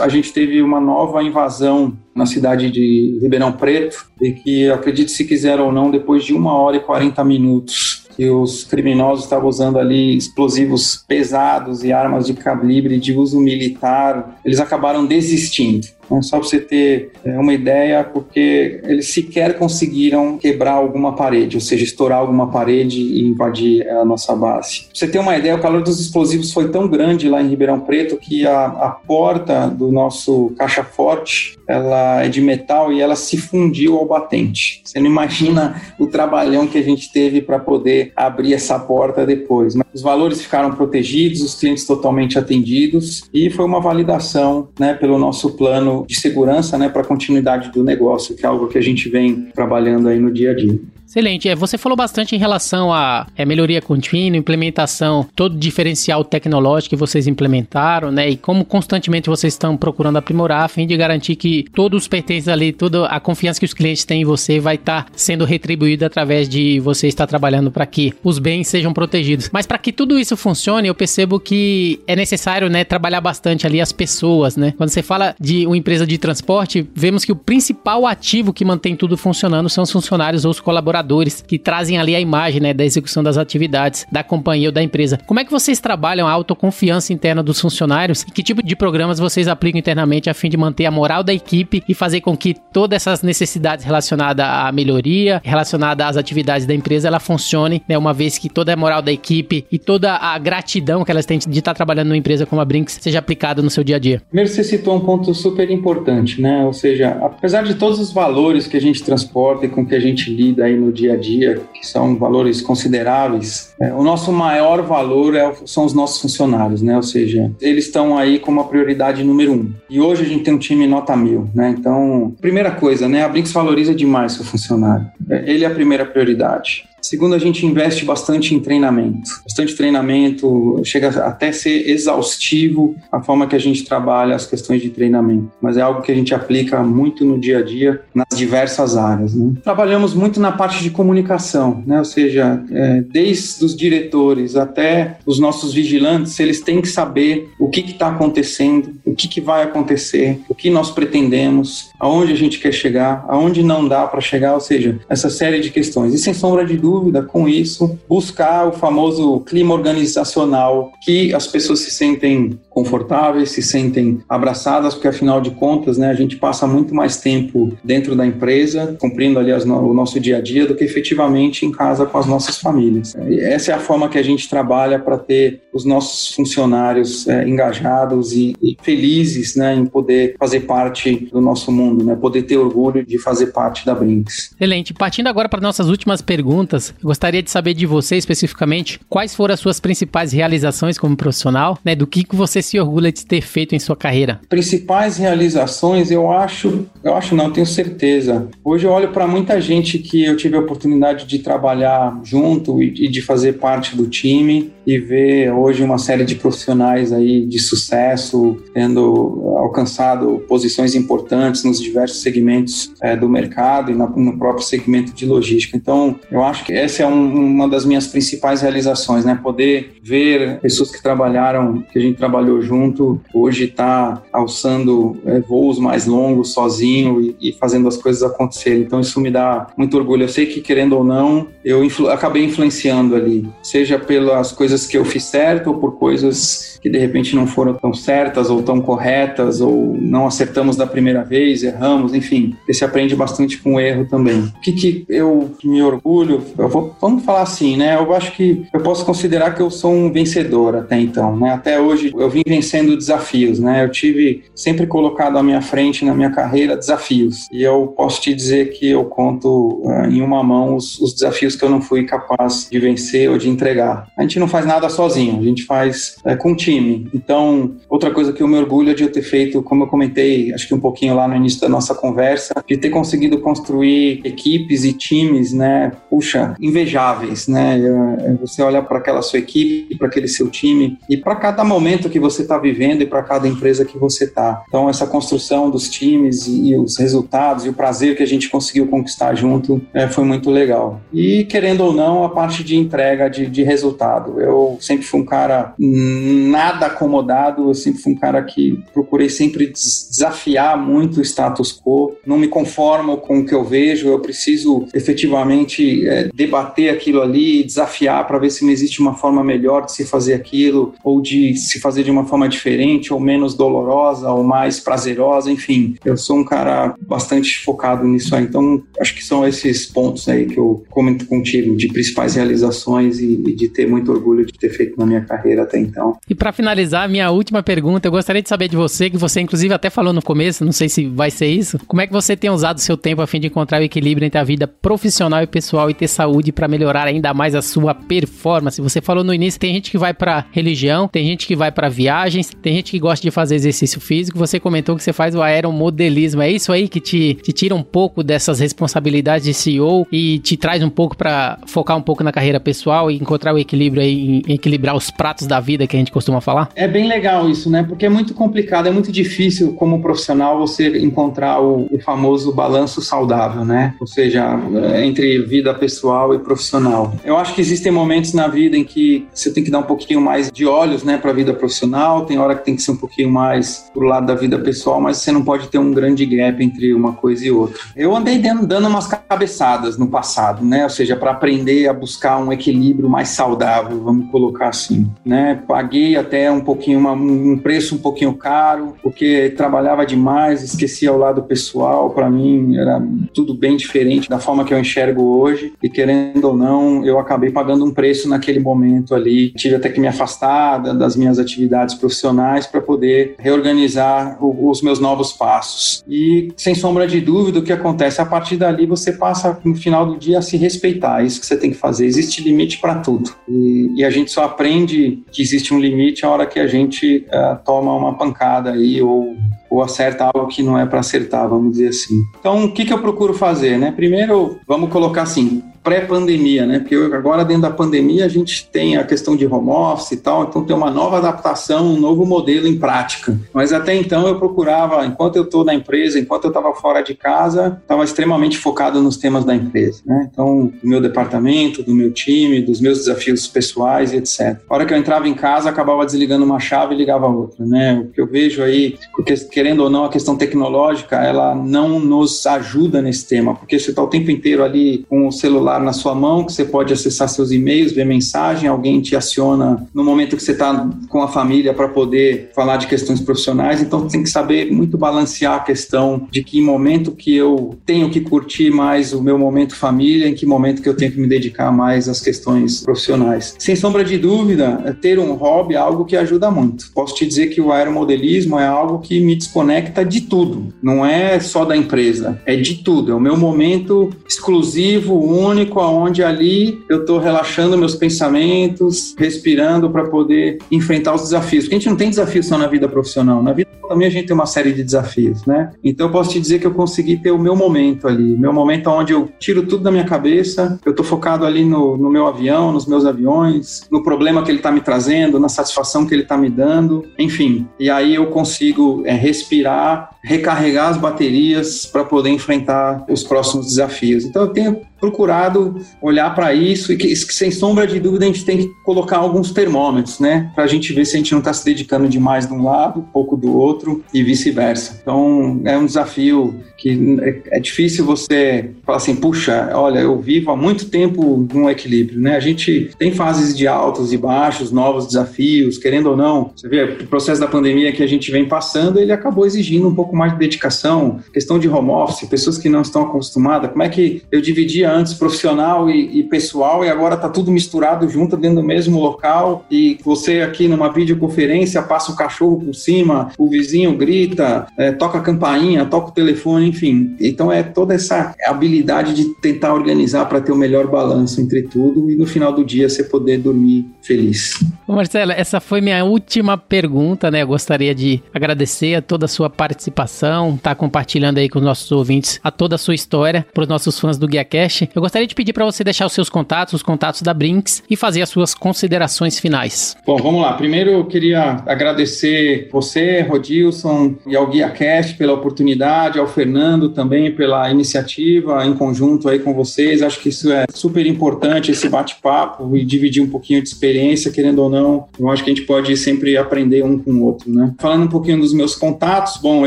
Speaker 2: a gente teve uma nova invasão na cidade de Ribeirão Preto, e que, acredite se quiser ou não, depois de uma hora e 40 minutos que os criminosos estavam usando ali explosivos pesados e armas de calibre de uso militar, eles acabaram desistindo. Né? Só para você ter é, uma ideia, porque eles sequer conseguiram quebrar alguma parede, ou seja, estourar alguma parede e invadir a nossa base. Pra você ter uma ideia, o calor dos explosivos foi tão grande lá em Ribeirão Preto que a, a porta do nosso caixa forte ela é de metal e ela se fundiu ao batente. Você não imagina o trabalhão que a gente teve para poder abrir essa porta depois. Mas os valores ficaram protegidos, os clientes totalmente atendidos e foi uma validação né, pelo nosso plano de segurança né, para a continuidade do negócio, que é algo que a gente vem trabalhando aí no dia a dia.
Speaker 1: Excelente. É, você falou bastante em relação à é, melhoria contínua, implementação, todo o diferencial tecnológico que vocês implementaram, né? E como constantemente vocês estão procurando aprimorar a fim de garantir que todos os pertences ali, toda a confiança que os clientes têm em você vai estar tá sendo retribuída através de você estar trabalhando para que os bens sejam protegidos. Mas para que tudo isso funcione, eu percebo que é necessário, né, trabalhar bastante ali as pessoas, né? Quando você fala de uma empresa de transporte, vemos que o principal ativo que mantém tudo funcionando são os funcionários ou os colaboradores colaboradores que trazem ali a imagem né, da execução das atividades da companhia ou da empresa. Como é que vocês trabalham a autoconfiança interna dos funcionários e que tipo de programas vocês aplicam internamente a fim de manter a moral da equipe e fazer com que todas essas necessidades relacionadas à melhoria, relacionadas às atividades da empresa, ela funcione, né, uma vez que toda a moral da equipe e toda a gratidão que elas têm de estar trabalhando numa empresa como a Brinks seja aplicada no seu dia a dia?
Speaker 2: Primeiro, você citou um ponto super importante, né? Ou seja, apesar de todos os valores que a gente transporta e com que a gente lida aí no no dia a dia, que são valores consideráveis, é, o nosso maior valor é, são os nossos funcionários, né? Ou seja, eles estão aí como a prioridade número um. E hoje a gente tem um time nota mil, né? Então, primeira coisa, né? A Brinks valoriza demais seu funcionário. É, ele é a primeira prioridade. Segundo, a gente investe bastante em treinamento. Bastante treinamento, chega até ser exaustivo a forma que a gente trabalha as questões de treinamento. Mas é algo que a gente aplica muito no dia a dia, nas diversas áreas. Né? Trabalhamos muito na parte de comunicação, né? ou seja, é, desde os diretores até os nossos vigilantes, eles têm que saber o que está acontecendo, o que, que vai acontecer, o que nós pretendemos, aonde a gente quer chegar, aonde não dá para chegar, ou seja, essa série de questões. E sem sombra de dúvida, com isso, buscar o famoso clima organizacional que as pessoas se sentem confortáveis, se sentem abraçadas, porque afinal de contas, né, a gente passa muito mais tempo dentro da empresa, cumprindo ali no, o nosso dia a dia, do que efetivamente em casa com as nossas famílias. Essa é a forma que a gente trabalha para ter os nossos funcionários é, engajados e, e, felizes né, em poder fazer parte do nosso mundo, né, poder ter orgulho de fazer parte da Brinks.
Speaker 1: Excelente. Partindo agora para nossas últimas perguntas, gostaria de saber de você especificamente quais foram as suas principais realizações como profissional, né, do que, que você se orgulha de ter feito em sua carreira?
Speaker 2: Principais realizações, eu acho, eu acho não, tenho certeza. Hoje eu olho para muita gente que eu tive a oportunidade de trabalhar junto e, e de fazer parte do time e ver hoje uma série de profissionais aí de sucesso tendo alcançado posições importantes nos diversos segmentos é, do mercado e na, no próprio segmento de logística. Então, eu acho que essa é um, uma das minhas principais realizações, né? Poder ver pessoas que trabalharam, que a gente trabalhou junto, hoje está alçando é, voos mais longos sozinho e, e, fazendo as coisas acontecerem. Então, isso me dá muito orgulho. Eu sei que, querendo ou não, eu influ acabei influenciando ali, seja pelas coisas que eu fiz certo ou por coisas que de repente não foram tão certas ou tão corretas ou não acertamos da primeira vez, erramos, enfim. Você aprende bastante com o erro também. O que, que eu me orgulho? Eu vou, vamos falar assim, né? Eu acho que eu posso considerar que eu sou um vencedor até então, né? Até hoje eu vim vencendo desafios, né? Eu tive sempre colocado à minha frente na minha carreira desafios. E eu posso te dizer que eu conto uh, em uma mão os, os desafios que eu não fui capaz de vencer ou de entregar. A gente não faz nada sozinho, a gente faz é, com time. Então, outra coisa que eu me orgulho é de eu ter feito, como eu comentei, acho que um pouquinho lá no início da nossa conversa, de ter conseguido construir equipes e times, né? Puxa, invejáveis, né? É, você olha para aquela sua equipe, para aquele seu time e para cada momento que você está vivendo e para cada empresa que você está. Então, essa construção dos times e, e, os resultados e o prazer que a gente conseguiu conquistar junto é, foi muito legal. E querendo ou não, a parte de entrega de, de resultado. Eu sempre fui um cara nada acomodado, eu sempre fui um cara que procurei sempre desafiar muito o status quo, não me conformo com o que eu vejo, eu preciso efetivamente é, debater aquilo ali, desafiar para ver se não existe uma forma melhor de se fazer aquilo, ou de se fazer de uma forma diferente, ou menos dolorosa, ou mais prazerosa, enfim. Eu sou um cara bastante focado nisso aí, então acho que são esses pontos aí que eu comento contigo, de principais realizações e, e de ter muito orgulho de ter feito na minha carreira até então.
Speaker 1: E para finalizar, minha última pergunta, eu gostaria de saber de você, que você inclusive até falou no começo, não sei se vai ser isso, como é que você tem usado seu tempo a fim de encontrar o equilíbrio entre a vida profissional e pessoal e ter saúde para melhorar ainda mais a sua performance? Você falou no início, tem gente que vai para religião, tem gente que vai para viagens, tem gente que gosta de fazer exercício físico, você comentou que você faz o aeromodelismo, é isso aí que te, te tira um pouco dessas responsabilidades de CEO e te traz um pouco para focar um pouco na carreira pessoal e encontrar o equilíbrio aí, equilibrar os pratos da vida que a gente costuma falar?
Speaker 2: É bem legal isso, né? Porque é muito complicado, é muito difícil como profissional você encontrar o, o famoso balanço saudável, né? Ou seja, entre vida pessoal e profissional. Eu acho que existem momentos na vida em que você tem que dar um pouquinho mais de olhos, né, para a vida profissional, tem hora que tem que ser um pouquinho mais pro lado da vida pessoal, mas você não pode ter um grande gap entre uma coisa e outra. Eu andei dando umas cabeçadas no passado, né? Ou seja, para aprender a buscar um equilíbrio mais saudável, vamos colocar assim, né? Paguei até um pouquinho uma, um preço um pouquinho caro, porque trabalhava demais, esquecia o lado pessoal, para mim era tudo bem diferente da forma que eu enxergo hoje e querendo ou não, eu acabei pagando um preço naquele momento ali. Tive até que me afastar das minhas atividades profissionais para poder reorganizar os meus novos passos. E sem sombra de dúvida, o que acontece a partir dali você passa no final do dia a se respeitar. É isso que você tem que fazer. Existe limite para tudo. E, e, a gente só aprende que existe um limite a hora que a gente uh, toma uma pancada aí ou ou acerta algo que não é para acertar, vamos dizer assim. Então, o que, que eu procuro fazer, né? Primeiro, vamos colocar assim, pré-pandemia, né? Porque agora dentro da pandemia a gente tem a questão de home office e tal, então tem uma nova adaptação, um novo modelo em prática. Mas até então eu procurava, enquanto eu estou na empresa, enquanto eu estava fora de casa, estava extremamente focado nos temas da empresa, né? Então, do meu departamento, do meu time, dos meus desafios pessoais e etc. A hora que eu entrava em casa, acabava desligando uma chave e ligava outra, né? O que eu vejo aí, porque querendo ou não, a questão tecnológica, ela não nos ajuda nesse tema, porque você está o tempo inteiro ali com o celular na sua mão, que você pode acessar seus e-mails, ver mensagem, alguém te aciona no momento que você está com a família para poder falar de questões profissionais. Então, tem que saber muito balancear a questão de que momento que eu tenho que curtir mais o meu momento família, em que momento que eu tenho que me dedicar mais às questões profissionais. Sem sombra de dúvida, ter um hobby é algo que ajuda muito. Posso te dizer que o aeromodelismo é algo que me desconecta de tudo. Não é só da empresa, é de tudo. É o meu momento exclusivo, único, onde ali eu estou relaxando meus pensamentos, respirando para poder enfrentar os desafios. Porque a gente não tem desafios só na vida profissional. Na vida também a gente tem uma série de desafios, né? Então eu posso te dizer que eu consegui ter o meu momento ali, meu momento onde eu tiro tudo da minha cabeça, eu estou focado ali no, no, meu avião, nos meus aviões, no problema que ele está me trazendo, na satisfação que ele está me dando, enfim. E aí eu consigo é, respirar, recarregar as baterias para poder enfrentar os próximos desafios. Então eu tenho procurado olhar para isso e que, sem sombra de dúvida, a gente tem que colocar alguns termômetros, né? Para a gente ver se a gente não está se dedicando demais de um lado, pouco do outro e vice-versa. Então, é um desafio que é, é, difícil você falar assim, puxa, olha, eu vivo há muito tempo num equilíbrio, né? A gente tem fases de altos e baixos, novos desafios, querendo ou não. Você vê, o processo da pandemia que a gente vem passando, ele acabou exigindo um pouco mais de dedicação, questão de home office, pessoas que não estão acostumadas. Como é que eu dividia antes profissional e, e pessoal e agora tá tudo misturado junto dentro do mesmo local e você aqui numa videoconferência passa o cachorro por cima, o vizinho grita, é, toca a campainha, toca o telefone, enfim. Então é toda essa habilidade de tentar organizar para ter o melhor balanço entre tudo e no final do dia você poder dormir feliz.
Speaker 1: Marcela, essa foi minha última pergunta, né? Eu gostaria de agradecer a toda a sua participação, tá compartilhando aí com os nossos ouvintes a toda a sua história, para os nossos fãs do Guia Cash. Eu gostaria de pedir para você deixar os seus contatos, os contatos da Brinks e fazer as suas considerações finais.
Speaker 2: Bom, vamos lá. Primeiro eu queria agradecer você, Rodilson, e ao Guia Cash pela oportunidade, ao Fernando também pela iniciativa em conjunto aí com vocês. Acho que isso é super importante, esse bate-papo e dividir um pouquinho de experiência, querendo ou não. Eu acho que a gente pode sempre aprender um com o outro, né? Falando um pouquinho dos meus contatos, bom,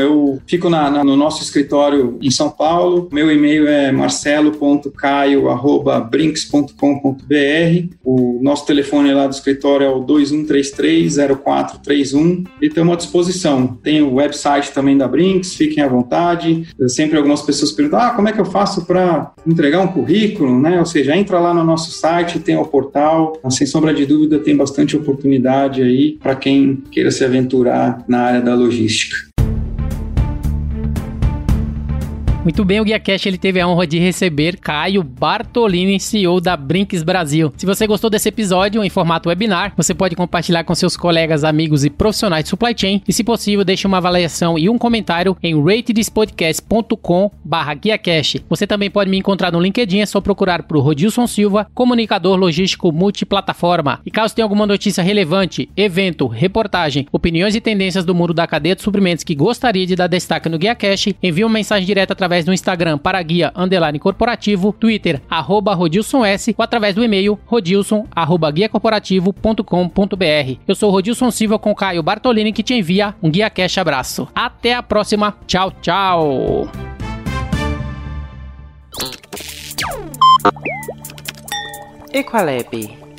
Speaker 2: eu fico na, na, no nosso escritório em São Paulo. Meu e-mail é marcelo.k caio.brinks.com.br. O nosso telefone lá do escritório é o 2133-0431 e estamos à disposição. Tem o website também da Brinks, fiquem à vontade. Sempre algumas pessoas perguntam: ah, como é que eu faço para entregar um currículo? Né? Ou seja, entra lá no nosso site, tem o portal. Sem sombra de dúvida, tem bastante oportunidade aí para quem queira se aventurar na área da logística.
Speaker 1: Muito bem, o Guia Cash ele teve a honra de receber Caio Bartolini, CEO da Brinks Brasil. Se você gostou desse episódio em formato webinar, você pode compartilhar com seus colegas, amigos e profissionais de supply chain e, se possível, deixe uma avaliação e um comentário em ratedespodcast.com/guiacash. Você também pode me encontrar no LinkedIn, é só procurar por Rodilson Silva, comunicador logístico multiplataforma. E caso tenha alguma notícia relevante, evento, reportagem, opiniões e tendências do mundo da cadeia de suprimentos que gostaria de dar destaque no Guia Cash, envie uma mensagem direta através através do Instagram para guia underline corporativo, Twitter arroba Rodilson S ou através do e-mail rodilson arroba guiacorporativo.com.br. Eu sou Rodilson Silva com Caio Bartolini que te envia um Guia Cash abraço. Até a próxima. Tchau, tchau.
Speaker 4: Equalab